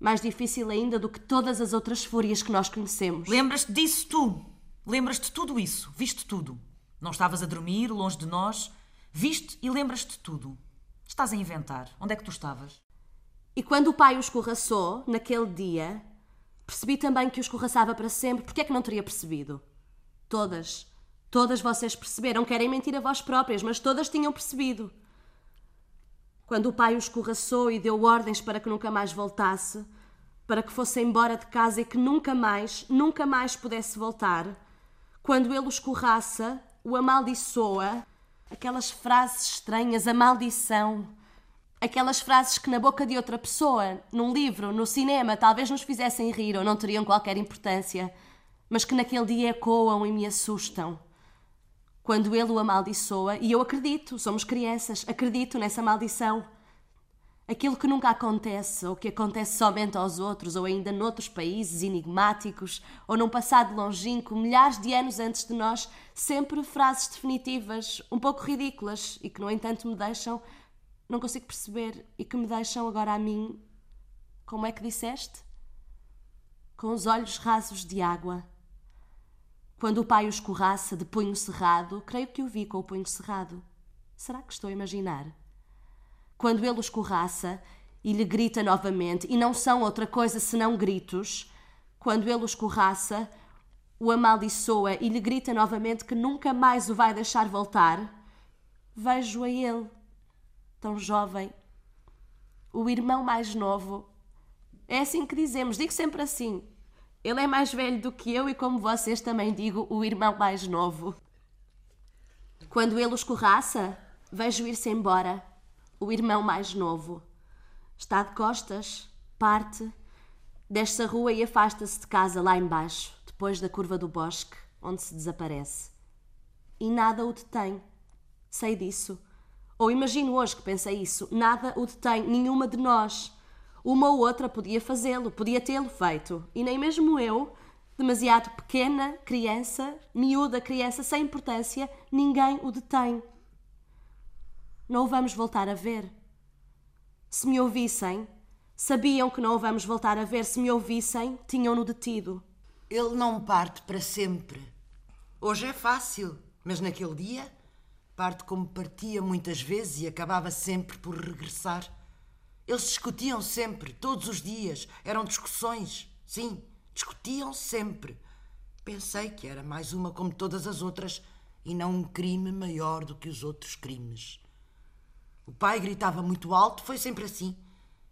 mais difícil ainda do que todas as outras fúrias que nós conhecemos. Lembras-te disso tu? Lembras-te tudo isso? Viste tudo? Não estavas a dormir, longe de nós? Viste e lembras-te tudo? Estás a inventar. Onde é que tu estavas? E quando o pai o escorraçou, naquele dia, percebi também que o escorraçava para sempre. Porque é que não teria percebido? Todas, todas vocês perceberam. Querem mentir a vós próprias, mas todas tinham percebido. Quando o pai o escorraçou e deu ordens para que nunca mais voltasse, para que fosse embora de casa e que nunca mais, nunca mais pudesse voltar, quando ele o escorraça, o amaldiçoa, aquelas frases estranhas, a maldição, aquelas frases que na boca de outra pessoa, num livro, no cinema, talvez nos fizessem rir ou não teriam qualquer importância, mas que naquele dia ecoam e me assustam. Quando ele o amaldiçoa, e eu acredito, somos crianças, acredito nessa maldição. Aquilo que nunca acontece, ou que acontece somente aos outros, ou ainda noutros países enigmáticos, ou num passado longínquo, milhares de anos antes de nós, sempre frases definitivas, um pouco ridículas, e que, no entanto, me deixam, não consigo perceber, e que me deixam agora a mim. Como é que disseste? Com os olhos rasos de água. Quando o pai o escorraça de punho cerrado, creio que o vi com o punho cerrado. Será que estou a imaginar? Quando ele o escorraça e lhe grita novamente, e não são outra coisa senão gritos, quando ele o escorraça, o amaldiçoa e lhe grita novamente que nunca mais o vai deixar voltar, vejo a ele, tão jovem, o irmão mais novo. É assim que dizemos, digo sempre assim. Ele é mais velho do que eu e, como vocês também digo, o irmão mais novo. Quando ele o escorraça, vejo ir-se embora, o irmão mais novo. Está de costas, parte, desce a rua e afasta-se de casa lá embaixo, depois da curva do bosque, onde se desaparece. E nada o detém. Sei disso. Ou imagino hoje que pensei isso. Nada o detém, nenhuma de nós. Uma ou outra podia fazê-lo, podia tê-lo feito. E nem mesmo eu, demasiado pequena, criança, miúda criança, sem importância, ninguém o detém. Não o vamos voltar a ver. Se me ouvissem, sabiam que não o vamos voltar a ver. Se me ouvissem, tinham-no detido. Ele não parte para sempre. Hoje é fácil, mas naquele dia parte como partia muitas vezes e acabava sempre por regressar. Eles discutiam sempre, todos os dias. Eram discussões. Sim, discutiam sempre. Pensei que era mais uma como todas as outras e não um crime maior do que os outros crimes. O pai gritava muito alto, foi sempre assim.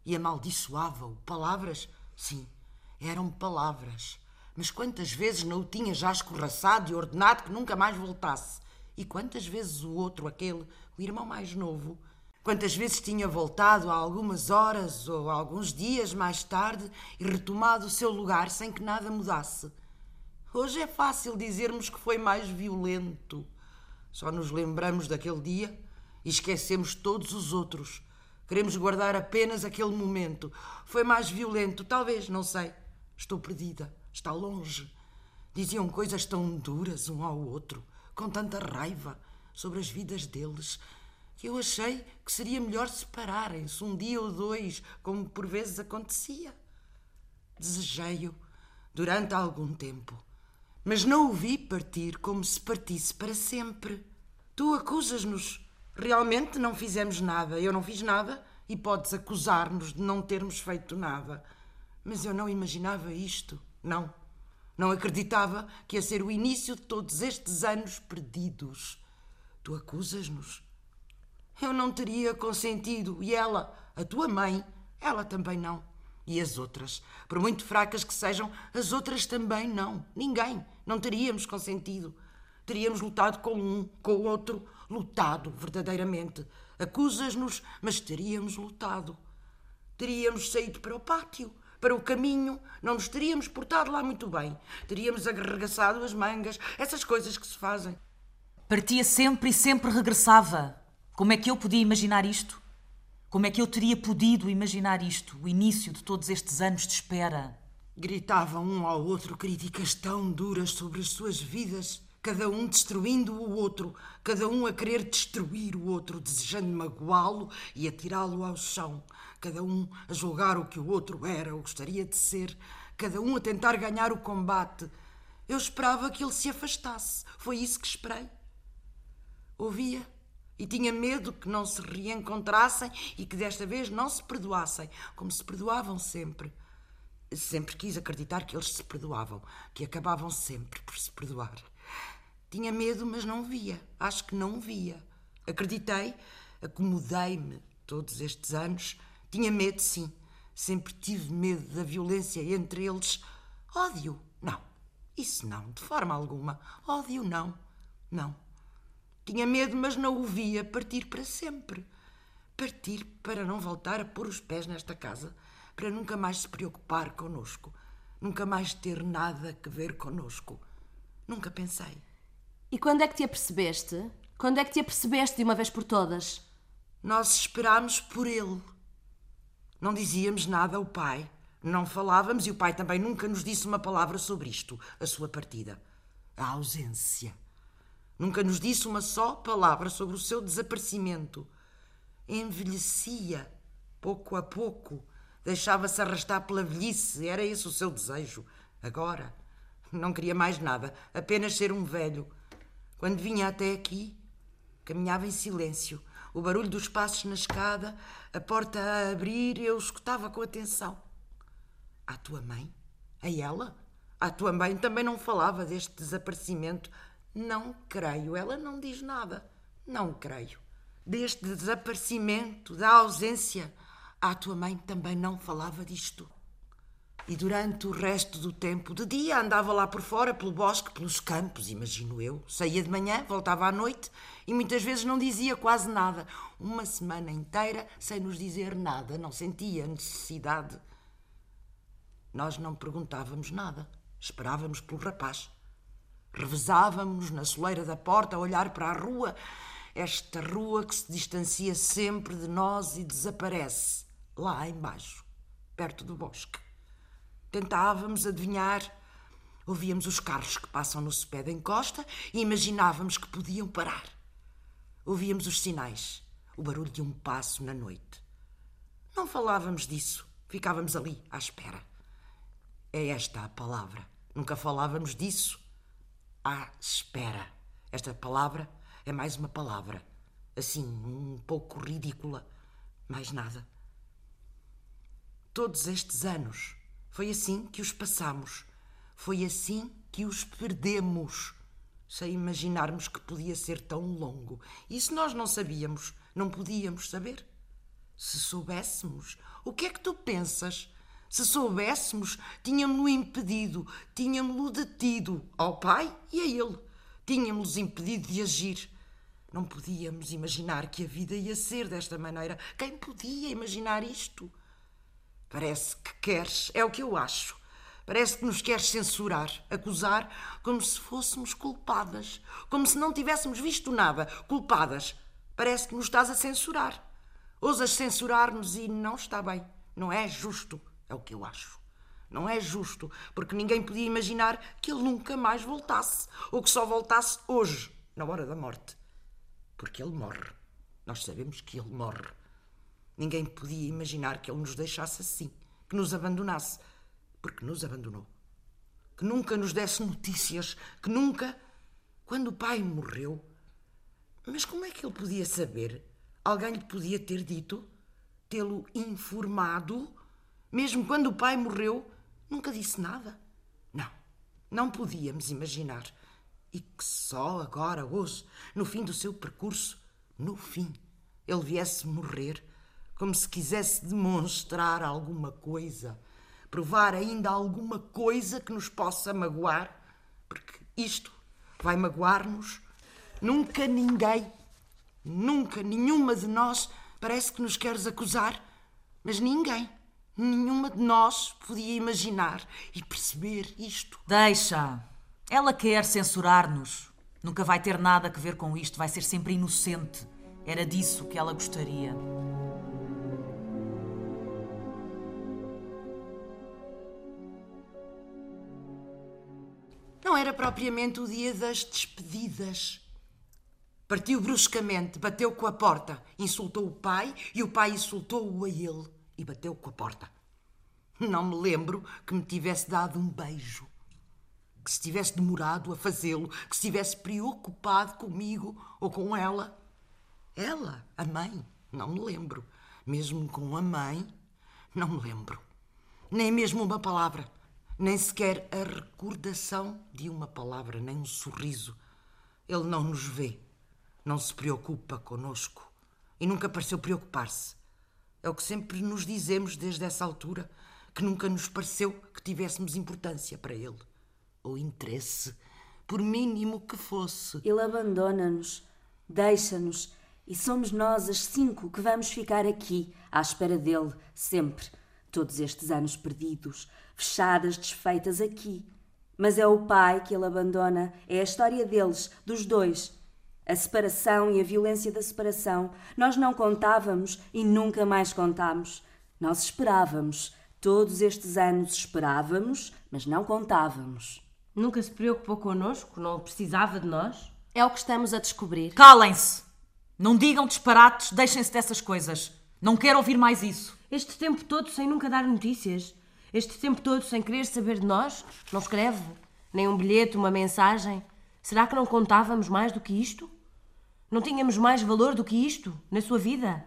E amaldiçoava-o. Palavras? Sim, eram palavras. Mas quantas vezes não o tinha já escorraçado e ordenado que nunca mais voltasse? E quantas vezes o outro, aquele, o irmão mais novo, Quantas vezes tinha voltado há algumas horas ou alguns dias mais tarde e retomado o seu lugar sem que nada mudasse. Hoje é fácil dizermos que foi mais violento. Só nos lembramos daquele dia e esquecemos todos os outros. Queremos guardar apenas aquele momento. Foi mais violento, talvez, não sei. Estou perdida, está longe. Diziam coisas tão duras um ao outro, com tanta raiva sobre as vidas deles, que eu achei que seria melhor separarem-se um dia ou dois, como por vezes acontecia. Desejei-o durante algum tempo, mas não o vi partir como se partisse para sempre. Tu acusas-nos. Realmente não fizemos nada. Eu não fiz nada e podes acusar-nos de não termos feito nada. Mas eu não imaginava isto. Não. Não acreditava que ia ser o início de todos estes anos perdidos. Tu acusas-nos. Eu não teria consentido. E ela, a tua mãe, ela também não. E as outras, por muito fracas que sejam, as outras também não. Ninguém. Não teríamos consentido. Teríamos lutado com um, com o outro, lutado verdadeiramente. Acusas-nos, mas teríamos lutado. Teríamos saído para o pátio, para o caminho, não nos teríamos portado lá muito bem. Teríamos arregaçado as mangas, essas coisas que se fazem. Partia sempre e sempre regressava. Como é que eu podia imaginar isto? Como é que eu teria podido imaginar isto, o início de todos estes anos de espera? Gritavam um ao outro críticas tão duras sobre as suas vidas cada um destruindo o outro, cada um a querer destruir o outro, desejando magoá-lo e atirá-lo ao chão, cada um a julgar o que o outro era ou gostaria de ser, cada um a tentar ganhar o combate. Eu esperava que ele se afastasse. Foi isso que esperei. Ouvia e tinha medo que não se reencontrassem e que desta vez não se perdoassem, como se perdoavam sempre. Sempre quis acreditar que eles se perdoavam, que acabavam sempre por se perdoar. Tinha medo, mas não via. Acho que não via. Acreditei, acomodei-me todos estes anos. Tinha medo, sim. Sempre tive medo da violência entre eles. Ódio, não. Isso não, de forma alguma. Ódio, não. Não. Tinha medo, mas não o via partir para sempre. Partir para não voltar a pôr os pés nesta casa, para nunca mais se preocupar conosco, nunca mais ter nada a ver conosco. Nunca pensei. E quando é que te apercebeste? Quando é que te apercebeste de uma vez por todas? Nós esperámos por ele. Não dizíamos nada ao pai. Não falávamos e o pai também nunca nos disse uma palavra sobre isto, a sua partida. A ausência. Nunca nos disse uma só palavra sobre o seu desaparecimento. Envelhecia, pouco a pouco. Deixava-se arrastar pela velhice. Era esse o seu desejo. Agora, não queria mais nada, apenas ser um velho quando vinha até aqui, caminhava em silêncio. O barulho dos passos na escada, a porta a abrir, eu escutava com atenção. A tua mãe? A ela? A tua mãe também não falava deste desaparecimento. Não creio, ela não diz nada. Não creio. Deste desaparecimento, da ausência. A tua mãe também não falava disto. E durante o resto do tempo, de dia, andava lá por fora, pelo bosque, pelos campos, imagino eu. Saía de manhã, voltava à noite e muitas vezes não dizia quase nada. Uma semana inteira sem nos dizer nada, não sentia necessidade. Nós não perguntávamos nada, esperávamos pelo rapaz. Revezávamos na soleira da porta a olhar para a rua, esta rua que se distancia sempre de nós e desaparece, lá embaixo, perto do bosque. Tentávamos adivinhar. Ouvíamos os carros que passam no sopé da encosta e imaginávamos que podiam parar. Ouvíamos os sinais, o barulho de um passo na noite. Não falávamos disso, ficávamos ali à espera. É esta a palavra. Nunca falávamos disso. À espera. Esta palavra é mais uma palavra. Assim, um pouco ridícula. Mais nada. Todos estes anos foi assim que os passamos. Foi assim que os perdemos. Sem imaginarmos que podia ser tão longo. E se nós não sabíamos, não podíamos saber? Se soubéssemos, o que é que tu pensas? Se soubéssemos, tínhamos-lo impedido, tínhamos-lo detido ao pai e a ele. Tínhamos-los impedido de agir. Não podíamos imaginar que a vida ia ser desta maneira. Quem podia imaginar isto? Parece que queres, é o que eu acho. Parece que nos queres censurar, acusar, como se fôssemos culpadas, como se não tivéssemos visto nada, culpadas. Parece que nos estás a censurar. Ousas censurar-nos e não está bem. Não é justo, é o que eu acho. Não é justo, porque ninguém podia imaginar que ele nunca mais voltasse, ou que só voltasse hoje, na hora da morte. Porque ele morre. Nós sabemos que ele morre. Ninguém podia imaginar que ele nos deixasse assim, que nos abandonasse, porque nos abandonou. Que nunca nos desse notícias, que nunca. Quando o pai morreu. Mas como é que ele podia saber? Alguém lhe podia ter dito? Tê-lo informado? Mesmo quando o pai morreu, nunca disse nada? Não, não podíamos imaginar. E que só agora, hoje, no fim do seu percurso, no fim, ele viesse morrer como se quisesse demonstrar alguma coisa, provar ainda alguma coisa que nos possa magoar, porque isto vai magoar-nos. Nunca ninguém, nunca nenhuma de nós parece que nos queres acusar, mas ninguém, nenhuma de nós podia imaginar e perceber isto. Deixa. Ela quer censurar-nos. Nunca vai ter nada a ver com isto, vai ser sempre inocente. Era disso que ela gostaria. Não era propriamente o dia das despedidas. Partiu bruscamente, bateu com a porta, insultou o pai e o pai insultou-o a ele e bateu com a porta. Não me lembro que me tivesse dado um beijo, que se tivesse demorado a fazê-lo, que se tivesse preocupado comigo ou com ela. Ela, a mãe, não me lembro. Mesmo com a mãe, não me lembro. Nem mesmo uma palavra nem sequer a recordação de uma palavra, nem um sorriso. Ele não nos vê, não se preocupa conosco e nunca pareceu preocupar-se. É o que sempre nos dizemos desde essa altura, que nunca nos pareceu que tivéssemos importância para ele ou interesse, por mínimo que fosse. Ele abandona-nos, deixa-nos e somos nós as cinco que vamos ficar aqui à espera dele sempre todos estes anos perdidos, fechadas, desfeitas aqui. Mas é o pai que ele abandona, é a história deles, dos dois. A separação e a violência da separação. Nós não contávamos e nunca mais contámos. Nós esperávamos. Todos estes anos esperávamos, mas não contávamos. Nunca se preocupou connosco? Não precisava de nós? É o que estamos a descobrir. Calem-se! Não digam disparates, deixem-se dessas coisas. Não quero ouvir mais isso. Este tempo todo sem nunca dar notícias. Este tempo todo sem querer saber de nós. Não escreve. Nem um bilhete, uma mensagem. Será que não contávamos mais do que isto? Não tínhamos mais valor do que isto na sua vida?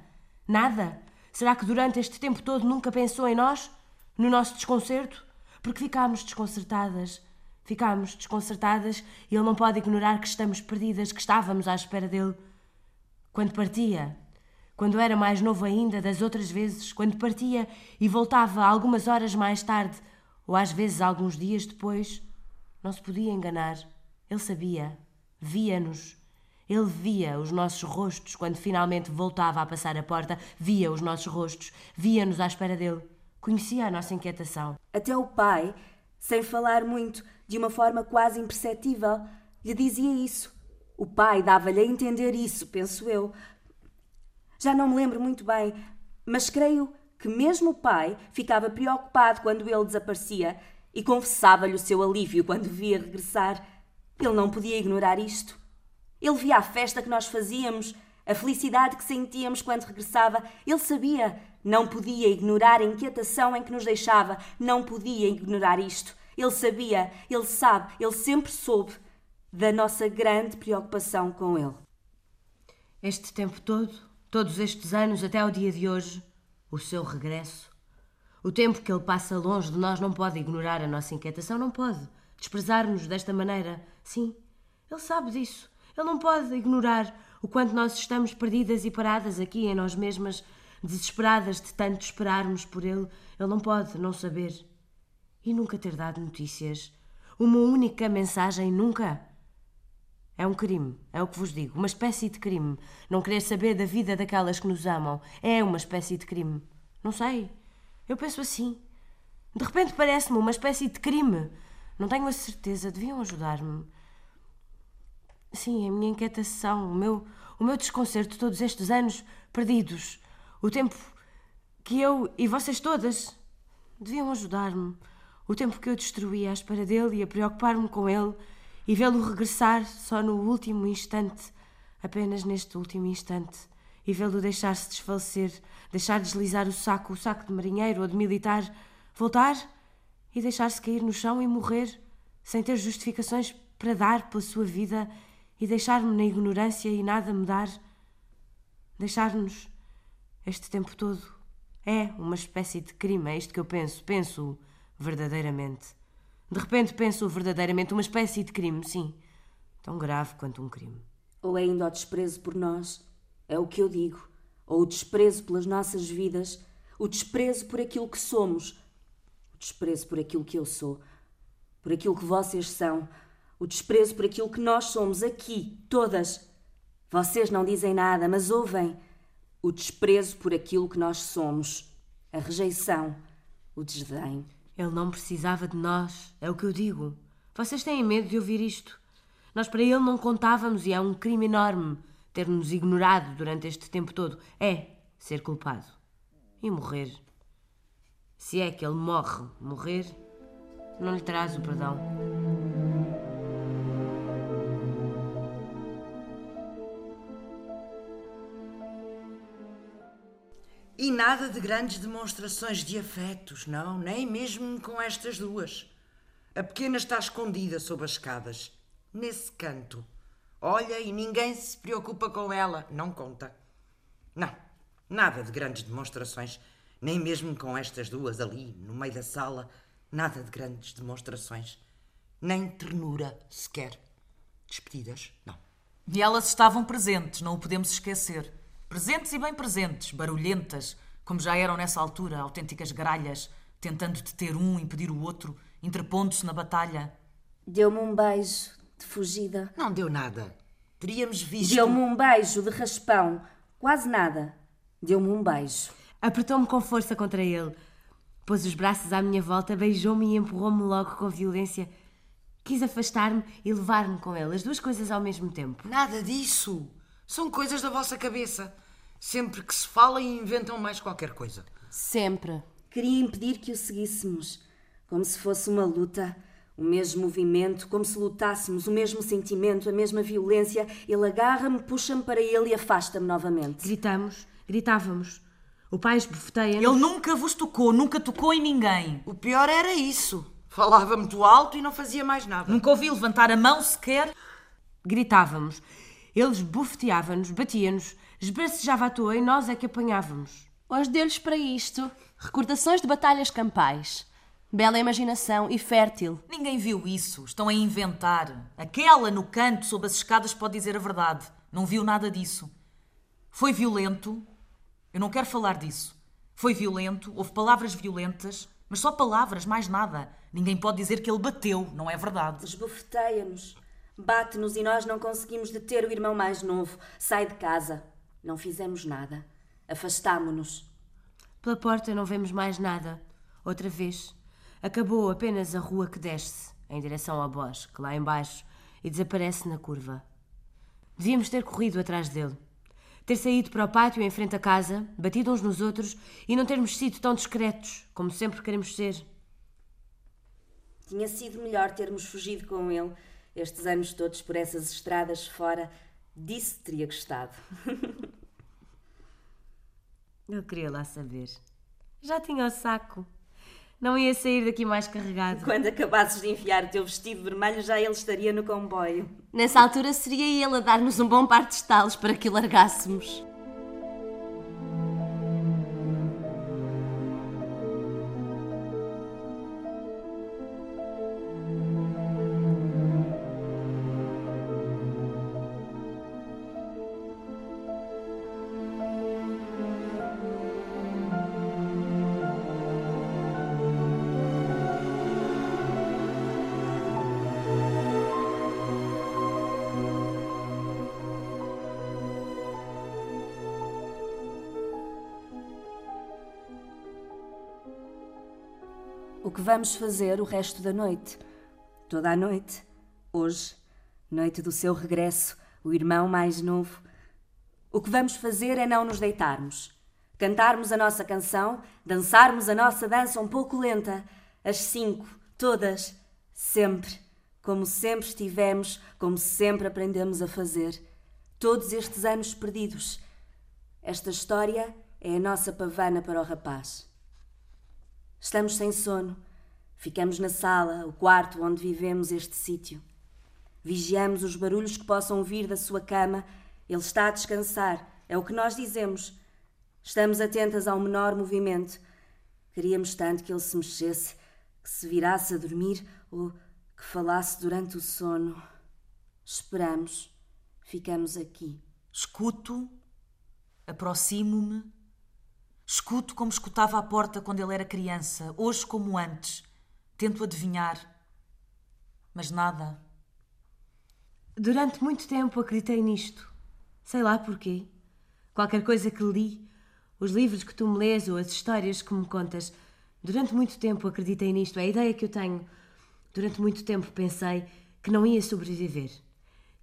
Nada? Será que durante este tempo todo nunca pensou em nós? No nosso desconcerto? Porque ficámos desconcertadas. Ficámos desconcertadas e ele não pode ignorar que estamos perdidas, que estávamos à espera dele. Quando partia, quando era mais novo ainda das outras vezes, quando partia e voltava algumas horas mais tarde, ou às vezes alguns dias depois, não se podia enganar. Ele sabia, via-nos. Ele via os nossos rostos quando finalmente voltava a passar a porta, via os nossos rostos, via-nos à espera dele. Conhecia a nossa inquietação. Até o pai, sem falar muito, de uma forma quase imperceptível, lhe dizia isso. O pai dava-lhe a entender isso, penso eu, já não me lembro muito bem, mas creio que mesmo o pai ficava preocupado quando ele desaparecia e confessava-lhe o seu alívio quando via regressar. Ele não podia ignorar isto. Ele via a festa que nós fazíamos, a felicidade que sentíamos quando regressava. Ele sabia, não podia ignorar a inquietação em que nos deixava, não podia ignorar isto. Ele sabia, ele sabe, ele sempre soube da nossa grande preocupação com ele. Este tempo todo Todos estes anos até ao dia de hoje, o seu regresso. O tempo que ele passa longe de nós não pode ignorar a nossa inquietação, não pode desprezar-nos desta maneira. Sim, ele sabe disso. Ele não pode ignorar o quanto nós estamos perdidas e paradas aqui em nós mesmas, desesperadas de tanto esperarmos por ele. Ele não pode não saber. E nunca ter dado notícias. Uma única mensagem, nunca. É um crime, é o que vos digo, uma espécie de crime. Não querer saber da vida daquelas que nos amam é uma espécie de crime. Não sei. Eu penso assim. De repente parece-me uma espécie de crime. Não tenho a certeza, deviam ajudar-me. Sim, a minha inquietação, o meu, o meu desconcerto todos estes anos perdidos. O tempo que eu e vocês todas deviam ajudar-me. O tempo que eu destruía à espera dele e a preocupar-me com ele e vê-lo regressar só no último instante, apenas neste último instante, e vê-lo deixar-se desfalecer, deixar deslizar o saco, o saco de marinheiro ou de militar, voltar e deixar-se cair no chão e morrer, sem ter justificações para dar pela sua vida e deixar-me na ignorância e nada mudar. Deixar-nos este tempo todo é uma espécie de crime, é isto que eu penso, penso verdadeiramente. De repente penso verdadeiramente uma espécie de crime, sim, tão grave quanto um crime. Ou é ainda o desprezo por nós, é o que eu digo, ou o desprezo pelas nossas vidas, o desprezo por aquilo que somos, o desprezo por aquilo que eu sou, por aquilo que vocês são, o desprezo por aquilo que nós somos aqui, todas. Vocês não dizem nada, mas ouvem. O desprezo por aquilo que nós somos, a rejeição, o desdém. Ele não precisava de nós, é o que eu digo. Vocês têm medo de ouvir isto. Nós para ele não contávamos e é um crime enorme ter-nos ignorado durante este tempo todo. É ser culpado. E morrer. Se é que ele morre, morrer, não lhe traz o perdão. E nada de grandes demonstrações de afetos, não, nem mesmo com estas duas. A pequena está escondida sob as escadas, nesse canto. Olha e ninguém se preocupa com ela, não conta. Não, nada de grandes demonstrações, nem mesmo com estas duas ali, no meio da sala, nada de grandes demonstrações. Nem ternura sequer. Despedidas, não. E elas estavam presentes, não o podemos esquecer. Presentes e bem presentes, barulhentas, como já eram nessa altura, autênticas gralhas, tentando deter um, impedir o outro, interpondo-se na batalha. Deu-me um beijo de fugida. Não deu nada. Teríamos visto. Deu-me um beijo de raspão. Quase nada. Deu-me um beijo. Apertou-me com força contra ele. Pôs os braços à minha volta, beijou-me e empurrou-me logo com violência. Quis afastar-me e levar-me com ele, as duas coisas ao mesmo tempo. Nada disso. São coisas da vossa cabeça. Sempre que se fala e inventam mais qualquer coisa. Sempre. Queria impedir que o seguíssemos, como se fosse uma luta. O mesmo movimento, como se lutássemos, o mesmo sentimento, a mesma violência. Ele agarra-me, puxa-me para ele e afasta-me novamente. Gritamos, gritávamos. O pai esbofeteia-nos. Ele nunca vos tocou, nunca tocou em ninguém. O pior era isso. Falava muito alto e não fazia mais nada. Nunca ouvi levantar a mão sequer. Gritávamos. Eles bufeteava-nos, batia-nos, esbracejava à toa e nós é que apanhávamos. Hoje deu-lhes para isto. Recordações de batalhas campais. Bela imaginação e fértil. Ninguém viu isso. Estão a inventar. Aquela no canto, sob as escadas, pode dizer a verdade. Não viu nada disso. Foi violento. Eu não quero falar disso. Foi violento, houve palavras violentas, mas só palavras, mais nada. Ninguém pode dizer que ele bateu, não é verdade. Esbofeteia-nos. Bate-nos e nós não conseguimos deter o irmão mais novo. Sai de casa. Não fizemos nada. Afastámo-nos. Pela porta não vemos mais nada. Outra vez. Acabou apenas a rua que desce, em direção ao bosque, lá embaixo, e desaparece na curva. Devíamos ter corrido atrás dele. Ter saído para o pátio em frente à casa, batido uns nos outros e não termos sido tão discretos como sempre queremos ser. Tinha sido melhor termos fugido com ele estes anos todos por essas estradas fora. Disso teria gostado. Eu queria lá saber. Já tinha o saco. Não ia sair daqui mais carregado. Quando acabasses de enfiar o teu vestido vermelho, já ele estaria no comboio. Nessa altura seria ele a dar-nos um bom par de estalos para que o largássemos. Vamos fazer o resto da noite? Toda a noite. Hoje, noite do seu regresso, o irmão mais novo. O que vamos fazer é não nos deitarmos. Cantarmos a nossa canção, dançarmos a nossa dança um pouco lenta, as cinco, Todas, sempre, como sempre estivemos, como sempre aprendemos a fazer. Todos estes anos perdidos. Esta história é a nossa pavana para o rapaz. Estamos sem sono. Ficamos na sala, o quarto onde vivemos este sítio. Vigiamos os barulhos que possam vir da sua cama. Ele está a descansar, é o que nós dizemos. Estamos atentas ao menor movimento. Queríamos tanto que ele se mexesse, que se virasse a dormir ou que falasse durante o sono. Esperamos. Ficamos aqui. Escuto, aproximo-me, escuto como escutava à porta quando ele era criança, hoje como antes. Tento adivinhar, mas nada. Durante muito tempo acreditei nisto. Sei lá porquê. Qualquer coisa que li, os livros que tu me lês ou as histórias que me contas, durante muito tempo acreditei nisto. É a ideia que eu tenho. Durante muito tempo pensei que não ia sobreviver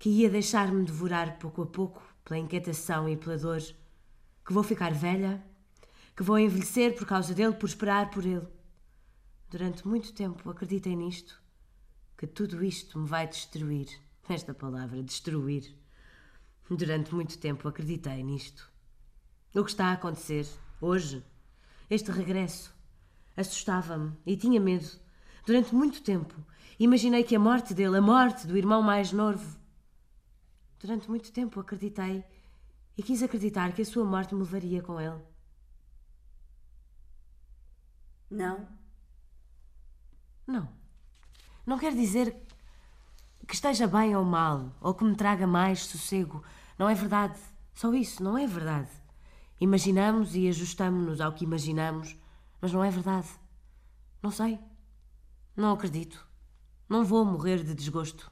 que ia deixar-me devorar pouco a pouco pela inquietação e pela dor, que vou ficar velha, que vou envelhecer por causa dele, por esperar por ele. Durante muito tempo acreditei nisto, que tudo isto me vai destruir. Esta palavra, destruir. Durante muito tempo acreditei nisto. O que está a acontecer hoje, este regresso, assustava-me e tinha medo. Durante muito tempo imaginei que a morte dele, a morte do irmão mais novo, Durante muito tempo acreditei e quis acreditar que a sua morte me levaria com ele. Não. Não. Não quer dizer que esteja bem ou mal, ou que me traga mais sossego. Não é verdade. Só isso, não é verdade. Imaginamos e ajustamos-nos ao que imaginamos, mas não é verdade. Não sei. Não acredito. Não vou morrer de desgosto.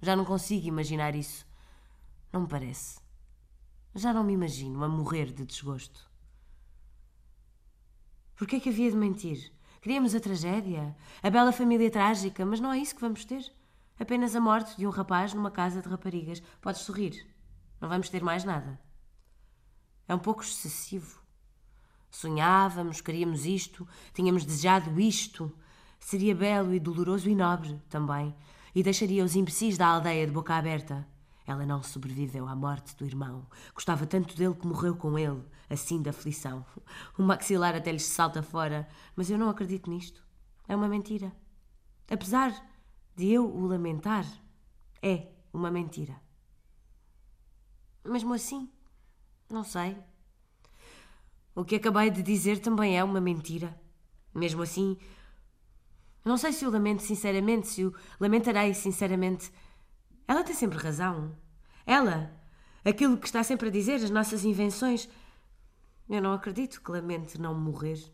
Já não consigo imaginar isso. Não me parece. Já não me imagino a morrer de desgosto. Por que é que havia de mentir? Queríamos a tragédia, a bela família trágica, mas não é isso que vamos ter. Apenas a morte de um rapaz numa casa de raparigas. Podes sorrir. Não vamos ter mais nada. É um pouco excessivo. Sonhávamos, queríamos isto, tínhamos desejado isto. Seria belo e doloroso e nobre também, e deixaria os imbecis da aldeia de boca aberta. Ela não sobreviveu à morte do irmão. Gostava tanto dele que morreu com ele, assim da aflição. O maxilar até lhes salta fora, mas eu não acredito nisto. É uma mentira. Apesar de eu o lamentar, é uma mentira. Mesmo assim, não sei. O que acabei de dizer também é uma mentira. Mesmo assim, não sei se o lamento sinceramente, se o lamentarei sinceramente. Ela tem sempre razão. Ela, aquilo que está sempre a dizer, as nossas invenções. Eu não acredito que lamente não morrer.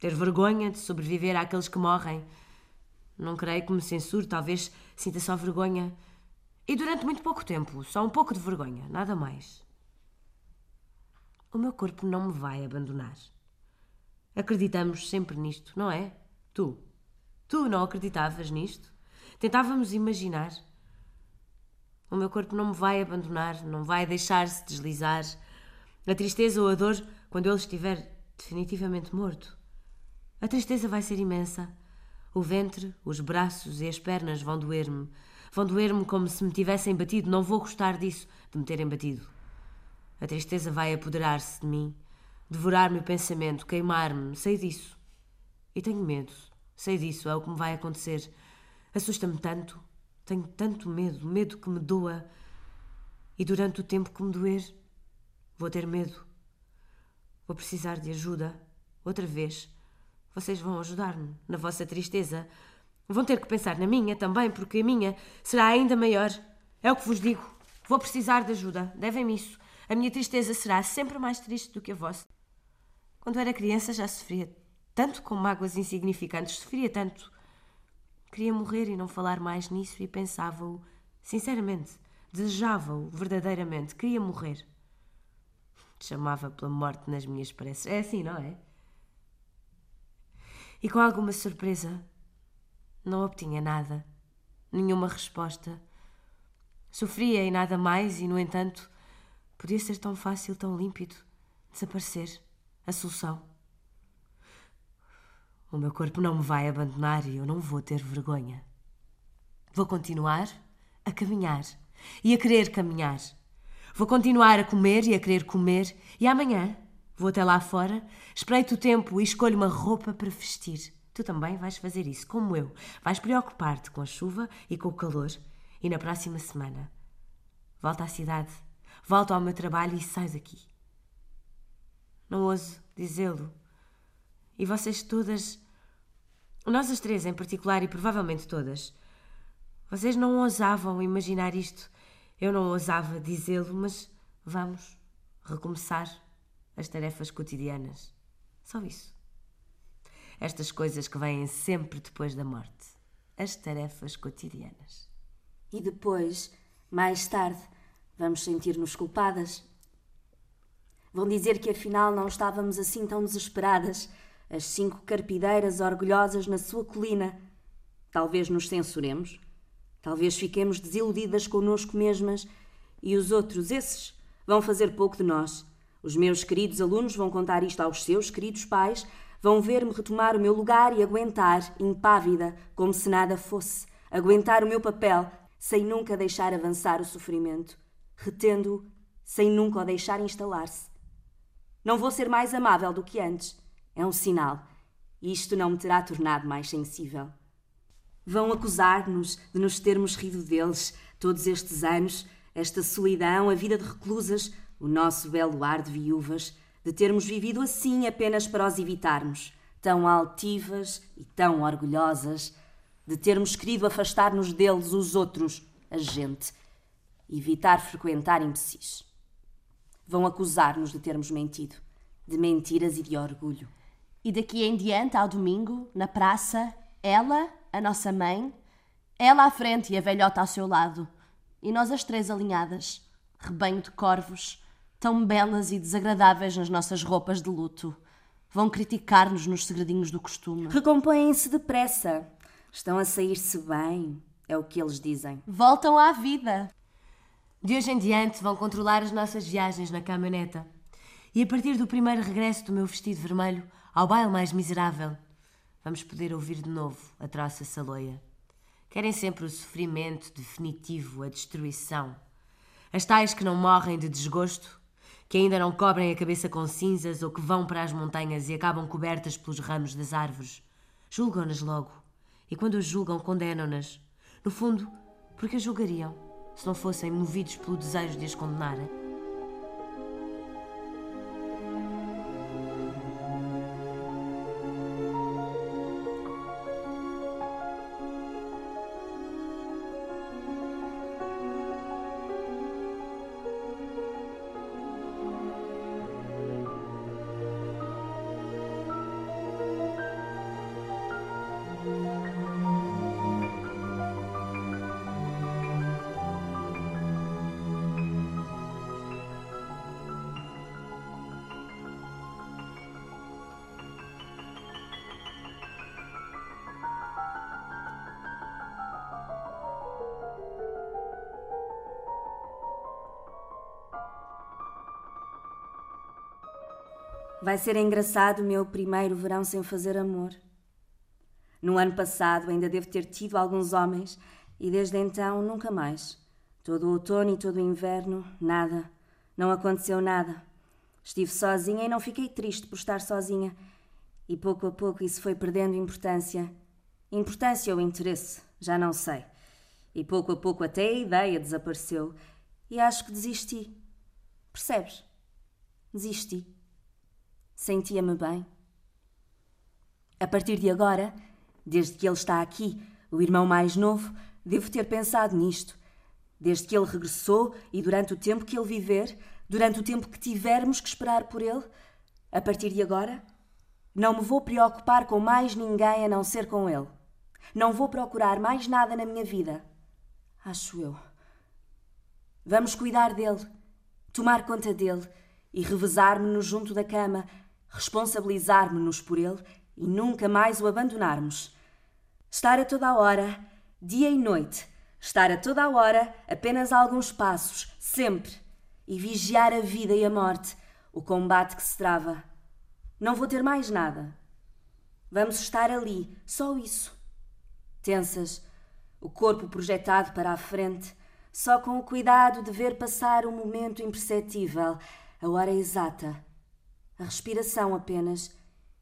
Ter vergonha de sobreviver àqueles que morrem. Não creio que me censure, talvez sinta só vergonha. E durante muito pouco tempo, só um pouco de vergonha, nada mais. O meu corpo não me vai abandonar. Acreditamos sempre nisto, não é? Tu. Tu não acreditavas nisto? Tentávamos imaginar. O meu corpo não me vai abandonar, não vai deixar-se deslizar. A tristeza ou a dor quando ele estiver definitivamente morto. A tristeza vai ser imensa. O ventre, os braços e as pernas vão doer-me. Vão doer-me como se me tivessem batido. Não vou gostar disso, de me terem batido. A tristeza vai apoderar-se de mim, devorar-me o pensamento, queimar-me. Sei disso. E tenho medo. Sei disso, é o que me vai acontecer. Assusta-me tanto. Tenho tanto medo, medo que me doa. E durante o tempo que me doer, vou ter medo. Vou precisar de ajuda. Outra vez. Vocês vão ajudar-me na vossa tristeza. Vão ter que pensar na minha também, porque a minha será ainda maior. É o que vos digo. Vou precisar de ajuda. Devem-me isso. A minha tristeza será sempre mais triste do que a vossa. Quando era criança já sofria tanto com mágoas insignificantes, sofria tanto Queria morrer e não falar mais nisso e pensava-o, sinceramente, desejava-o verdadeiramente, queria morrer. Chamava pela morte nas minhas preces. É assim, não é? E com alguma surpresa, não obtinha nada, nenhuma resposta. Sofria e nada mais, e no entanto, podia ser tão fácil, tão límpido desaparecer a solução. O meu corpo não me vai abandonar e eu não vou ter vergonha. Vou continuar a caminhar e a querer caminhar. Vou continuar a comer e a querer comer e amanhã vou até lá fora, espreito o tempo e escolho uma roupa para vestir. Tu também vais fazer isso, como eu. Vais preocupar-te com a chuva e com o calor. E na próxima semana, volta à cidade, volta ao meu trabalho e sai daqui. Não ouso dizê-lo. E vocês todas, nós as três em particular e provavelmente todas, vocês não ousavam imaginar isto. Eu não ousava dizê-lo, mas vamos recomeçar as tarefas cotidianas. Só isso. Estas coisas que vêm sempre depois da morte. As tarefas cotidianas. E depois, mais tarde, vamos sentir-nos culpadas. Vão dizer que afinal não estávamos assim tão desesperadas, as cinco carpideiras orgulhosas na sua colina. Talvez nos censuremos, talvez fiquemos desiludidas connosco mesmas e os outros, esses, vão fazer pouco de nós. Os meus queridos alunos vão contar isto aos seus queridos pais, vão ver-me retomar o meu lugar e aguentar, impávida, como se nada fosse, aguentar o meu papel, sem nunca deixar avançar o sofrimento, retendo-o, sem nunca o deixar instalar-se. Não vou ser mais amável do que antes. É um sinal. Isto não me terá tornado mais sensível. Vão acusar-nos de nos termos rido deles todos estes anos, esta solidão, a vida de reclusas, o nosso belo ar de viúvas, de termos vivido assim apenas para os evitarmos, tão altivas e tão orgulhosas, de termos querido afastar-nos deles os outros, a gente, evitar frequentar imbecis. Vão acusar-nos de termos mentido, de mentiras e de orgulho. E daqui em diante, ao domingo, na praça, ela, a nossa mãe, ela à frente e a velhota ao seu lado, e nós as três alinhadas, rebanho de corvos, tão belas e desagradáveis nas nossas roupas de luto. Vão criticar-nos nos segredinhos do costume. Recompõem-se depressa. Estão a sair-se bem, é o que eles dizem. Voltam à vida. De hoje em diante vão controlar as nossas viagens na caminhoneta. E a partir do primeiro regresso do meu vestido vermelho ao baile mais miserável, vamos poder ouvir de novo a troça saloia. Querem sempre o sofrimento definitivo, a destruição. As tais que não morrem de desgosto, que ainda não cobrem a cabeça com cinzas ou que vão para as montanhas e acabam cobertas pelos ramos das árvores. Julgam-nas logo. E quando as julgam, condenam-nas. No fundo, porque as julgariam, se não fossem movidos pelo desejo de as condenarem. Vai ser engraçado o meu primeiro verão sem fazer amor. No ano passado ainda devo ter tido alguns homens e desde então nunca mais. Todo o outono e todo o inverno, nada. Não aconteceu nada. Estive sozinha e não fiquei triste por estar sozinha. E pouco a pouco isso foi perdendo importância. Importância ou interesse, já não sei. E pouco a pouco até a ideia desapareceu. E acho que desisti. Percebes? Desisti. Sentia-me bem. A partir de agora, desde que ele está aqui, o irmão mais novo, devo ter pensado nisto. Desde que ele regressou e durante o tempo que ele viver, durante o tempo que tivermos que esperar por ele, a partir de agora, não me vou preocupar com mais ninguém a não ser com ele. Não vou procurar mais nada na minha vida. Acho eu. Vamos cuidar dele, tomar conta dele e revezar-me-nos junto da cama, responsabilizar-me-nos por ele e nunca mais o abandonarmos. Estar a toda a hora, dia e noite, estar a toda a hora, apenas alguns passos, sempre, e vigiar a vida e a morte, o combate que se trava. Não vou ter mais nada. Vamos estar ali, só isso. Tensas, o corpo projetado para a frente, só com o cuidado de ver passar o momento imperceptível, a hora exata, a respiração apenas,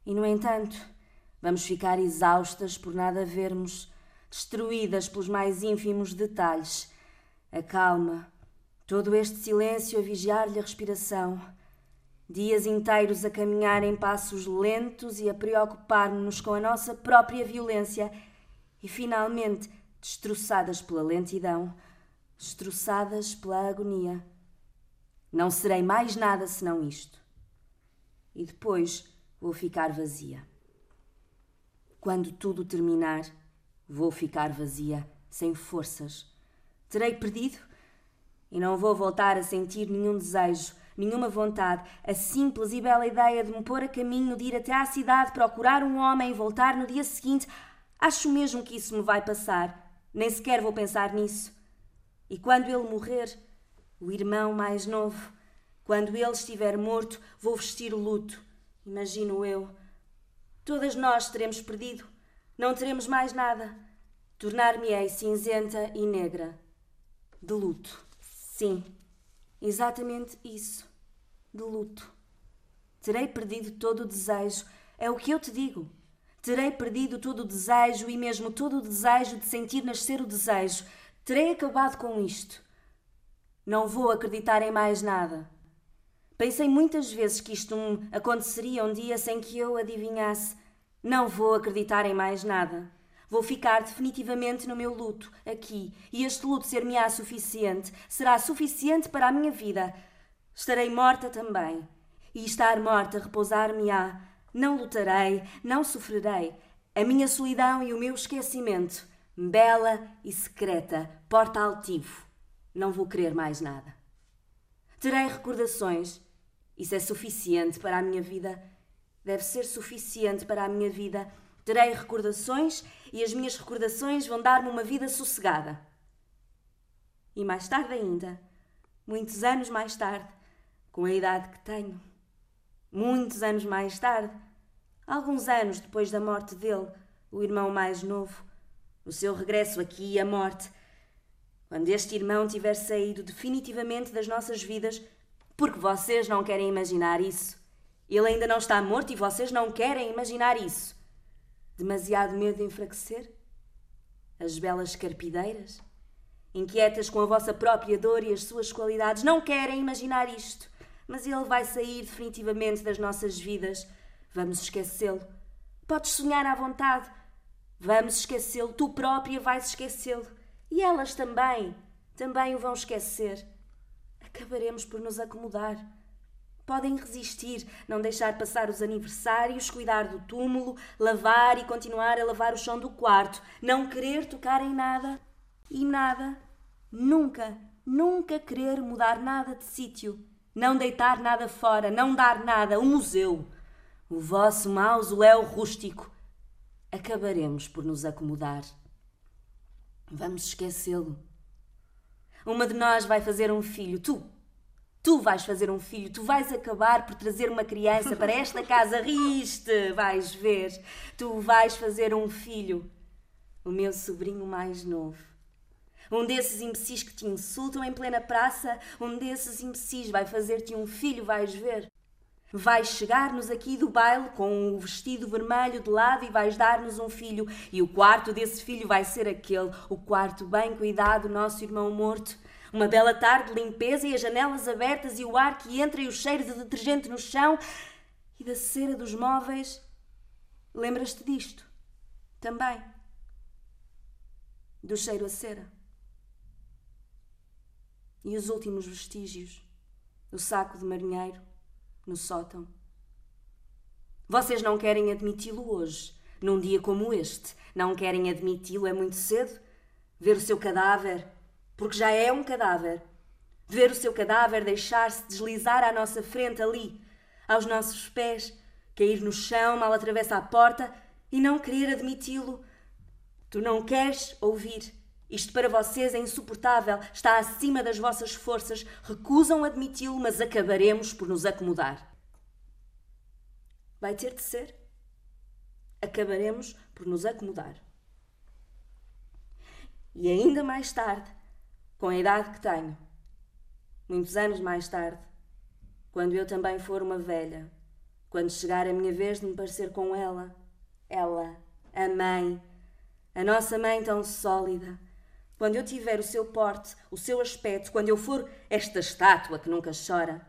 e no entanto, vamos ficar exaustas por nada vermos, destruídas pelos mais ínfimos detalhes. A calma, todo este silêncio a vigiar-lhe a respiração Dias inteiros a caminhar em passos lentos e a preocupar-nos com a nossa própria violência e, finalmente, destroçadas pela lentidão, destroçadas pela agonia. Não serei mais nada senão isto. E depois vou ficar vazia. Quando tudo terminar, vou ficar vazia, sem forças. Terei perdido e não vou voltar a sentir nenhum desejo nenhuma vontade, a simples e bela ideia de me pôr a caminho de ir até à cidade procurar um homem e voltar no dia seguinte, acho mesmo que isso me vai passar. Nem sequer vou pensar nisso. E quando ele morrer, o irmão mais novo, quando ele estiver morto, vou vestir o luto. Imagino eu. Todas nós teremos perdido. Não teremos mais nada. Tornar-me-ei cinzenta e negra. De luto. Sim. Exatamente isso. De luto. Terei perdido todo o desejo. É o que eu te digo. Terei perdido todo o desejo e mesmo todo o desejo de sentir nascer o desejo. Terei acabado com isto. Não vou acreditar em mais nada. Pensei muitas vezes que isto aconteceria um dia sem que eu adivinhasse. Não vou acreditar em mais nada. Vou ficar definitivamente no meu luto, aqui, e este luto ser-me-á suficiente, será suficiente para a minha vida. Estarei morta também. E estar morta repousar-me-á. Não lutarei, não sofrerei. A minha solidão e o meu esquecimento, bela e secreta, porta altivo. Não vou querer mais nada. Terei recordações. Isso é suficiente para a minha vida. Deve ser suficiente para a minha vida Terei recordações e as minhas recordações vão dar-me uma vida sossegada. E mais tarde ainda, muitos anos mais tarde, com a idade que tenho, muitos anos mais tarde, alguns anos depois da morte dele, o irmão mais novo, o seu regresso aqui à morte, quando este irmão tiver saído definitivamente das nossas vidas, porque vocês não querem imaginar isso. Ele ainda não está morto e vocês não querem imaginar isso. Demasiado medo de enfraquecer? As belas carpideiras? Inquietas com a vossa própria dor e as suas qualidades, não querem imaginar isto. Mas ele vai sair definitivamente das nossas vidas. Vamos esquecê-lo. Podes sonhar à vontade. Vamos esquecê-lo. Tu própria vais esquecê-lo. E elas também. Também o vão esquecer. Acabaremos por nos acomodar. Podem resistir, não deixar passar os aniversários, cuidar do túmulo, lavar e continuar a lavar o chão do quarto, não querer tocar em nada e nada, nunca, nunca querer mudar nada de sítio, não deitar nada fora, não dar nada, um museu. O vosso mausoléu rústico. Acabaremos por nos acomodar. Vamos esquecê-lo. Uma de nós vai fazer um filho, tu, Tu vais fazer um filho, tu vais acabar por trazer uma criança para esta casa, riste, vais ver. Tu vais fazer um filho, o meu sobrinho mais novo. Um desses imbecis que te insultam em plena praça, um desses imbecis vai fazer-te um filho, vais ver. Vais chegar-nos aqui do baile com o vestido vermelho de lado e vais dar-nos um filho, e o quarto desse filho vai ser aquele, o quarto bem cuidado, nosso irmão morto. Uma bela tarde de limpeza e as janelas abertas e o ar que entra e o cheiro de detergente no chão e da cera dos móveis. Lembras-te disto? Também. Do cheiro a cera. E os últimos vestígios. O saco de marinheiro no sótão. Vocês não querem admiti-lo hoje, num dia como este. Não querem admiti-lo, é muito cedo. Ver o seu cadáver porque já é um cadáver. Ver o seu cadáver deixar-se deslizar à nossa frente ali, aos nossos pés, cair no chão mal atravessa a porta e não querer admiti-lo. Tu não queres ouvir. Isto para vocês é insuportável, está acima das vossas forças, recusam admiti-lo, mas acabaremos por nos acomodar. Vai ter de ser. acabaremos por nos acomodar. E ainda mais tarde, com a idade que tenho, muitos anos mais tarde, quando eu também for uma velha, quando chegar a minha vez de me parecer com ela, ela, a mãe, a nossa mãe tão sólida, quando eu tiver o seu porte, o seu aspecto, quando eu for esta estátua que nunca chora,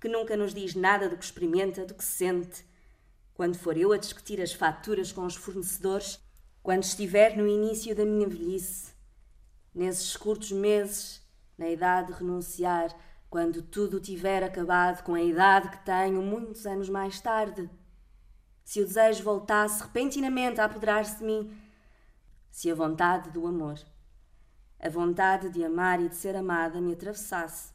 que nunca nos diz nada do que experimenta, do que sente, quando for eu a discutir as faturas com os fornecedores, quando estiver no início da minha velhice, nesses curtos meses, na idade de renunciar, quando tudo tiver acabado com a idade que tenho muitos anos mais tarde. Se o desejo voltasse repentinamente a apoderar-se de mim, se a vontade do amor, a vontade de amar e de ser amada me atravessasse,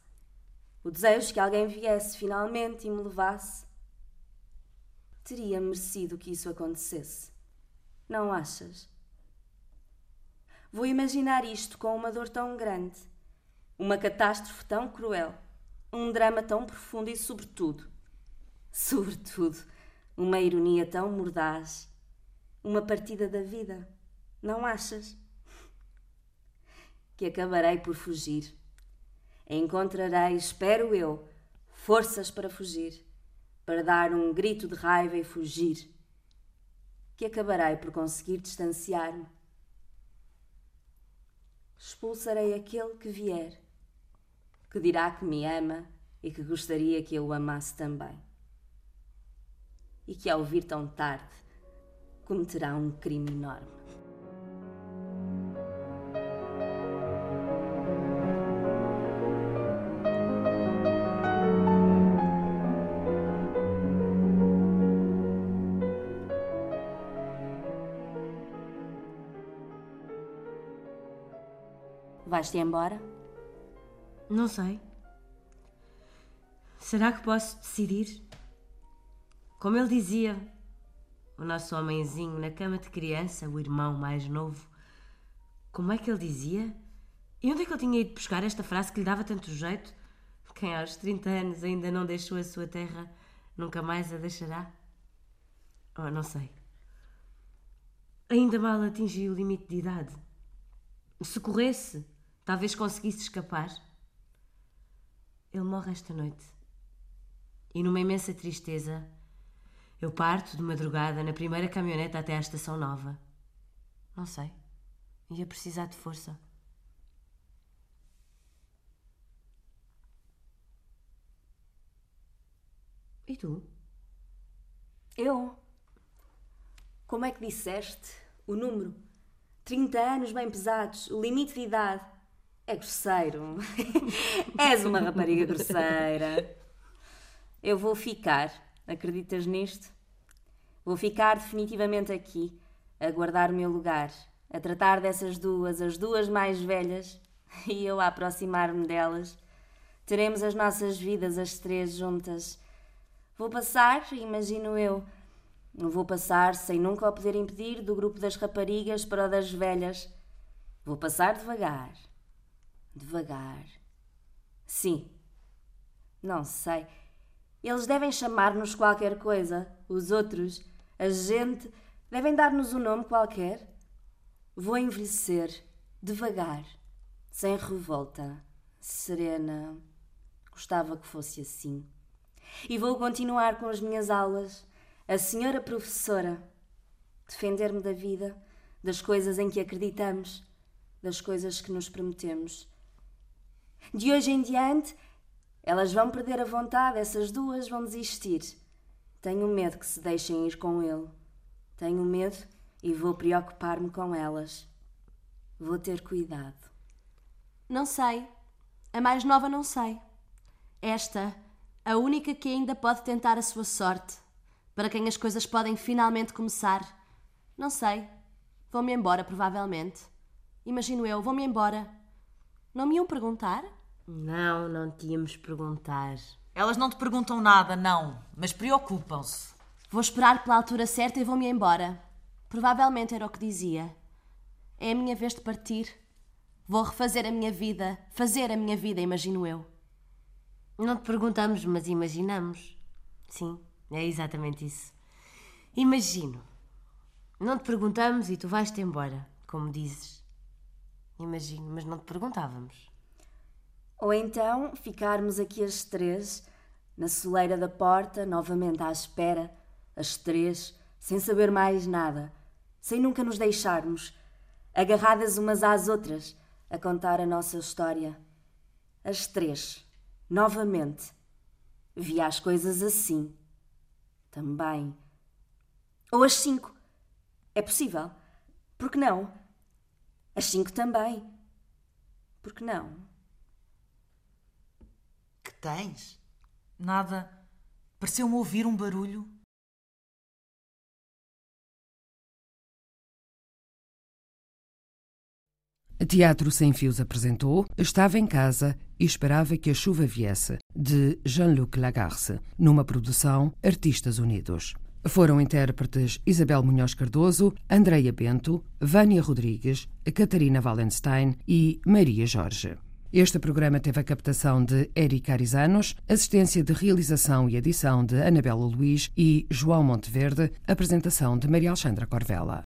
o desejo que alguém viesse finalmente e me levasse, teria merecido que isso acontecesse. Não achas? Vou imaginar isto com uma dor tão grande, uma catástrofe tão cruel, um drama tão profundo e, sobretudo, sobretudo, uma ironia tão mordaz, uma partida da vida. Não achas? Que acabarei por fugir. Encontrarei, espero eu, forças para fugir, para dar um grito de raiva e fugir. Que acabarei por conseguir distanciar-me. Expulsarei aquele que vier, que dirá que me ama e que gostaria que eu o amasse também. E que ao vir tão tarde cometerá um crime enorme. Vais-te embora? Não sei. Será que posso decidir? Como ele dizia, o nosso homenzinho na cama de criança, o irmão mais novo, como é que ele dizia? E onde é que ele tinha ido buscar esta frase que lhe dava tanto jeito? Quem aos 30 anos ainda não deixou a sua terra, nunca mais a deixará? Oh, não sei. Ainda mal atingi o limite de idade. Se corresse, Talvez conseguisse escapar. Ele morre esta noite. E numa imensa tristeza, eu parto de madrugada na primeira caminhoneta até à estação nova. Não sei. Ia precisar de força. E tu? Eu? Como é que disseste o número? 30 anos bem pesados, o limite de idade. É grosseiro. És uma rapariga grosseira. Eu vou ficar. Acreditas nisto? Vou ficar definitivamente aqui, a guardar o meu lugar, a tratar dessas duas, as duas mais velhas, e eu a aproximar-me delas. Teremos as nossas vidas, as três juntas. Vou passar, imagino eu. Vou passar sem nunca o poder impedir do grupo das raparigas para o das velhas. Vou passar devagar, devagar. Sim. Não sei. Eles devem chamar-nos qualquer coisa. Os outros, a gente, devem dar-nos um nome qualquer. Vou envelhecer, devagar, sem revolta, serena. Gostava que fosse assim. E vou continuar com as minhas aulas. A senhora professora. Defender-me da vida, das coisas em que acreditamos, das coisas que nos prometemos. De hoje em diante, elas vão perder a vontade, essas duas vão desistir. Tenho medo que se deixem ir com ele. Tenho medo e vou preocupar-me com elas. Vou ter cuidado. Não sei. A mais nova não sei. Esta, a única que ainda pode tentar a sua sorte, para quem as coisas podem finalmente começar. Não sei. Vou-me embora, provavelmente. Imagino eu, vou-me embora. Não me iam perguntar? Não, não tínhamos perguntar. Elas não te perguntam nada, não, mas preocupam-se. Vou esperar pela altura certa e vou-me embora. Provavelmente era o que dizia. É a minha vez de partir. Vou refazer a minha vida, fazer a minha vida, imagino eu. Não te perguntamos, mas imaginamos. Sim, é exatamente isso. Imagino. Não te perguntamos e tu vais-te embora, como dizes. Imagino, mas não te perguntávamos. Ou então ficarmos aqui as três, na soleira da porta, novamente à espera, as três, sem saber mais nada, sem nunca nos deixarmos, agarradas umas às outras, a contar a nossa história. As três, novamente. Via as coisas assim. Também. Ou as cinco. É possível. Por que não? As cinco também. Por que não? Que tens? Nada. Pareceu-me ouvir um barulho. Teatro Sem Fios apresentou Estava em Casa e Esperava que a Chuva Viesse, de Jean-Luc Lagarce, numa produção Artistas Unidos. Foram intérpretes Isabel Munhoz Cardoso, Andreia Bento, Vânia Rodrigues, Catarina Wallenstein e Maria Jorge. Este programa teve a captação de Eric Arizanos, assistência de realização e edição de Anabela Luiz e João Monteverde, apresentação de Maria Alexandra Corvella.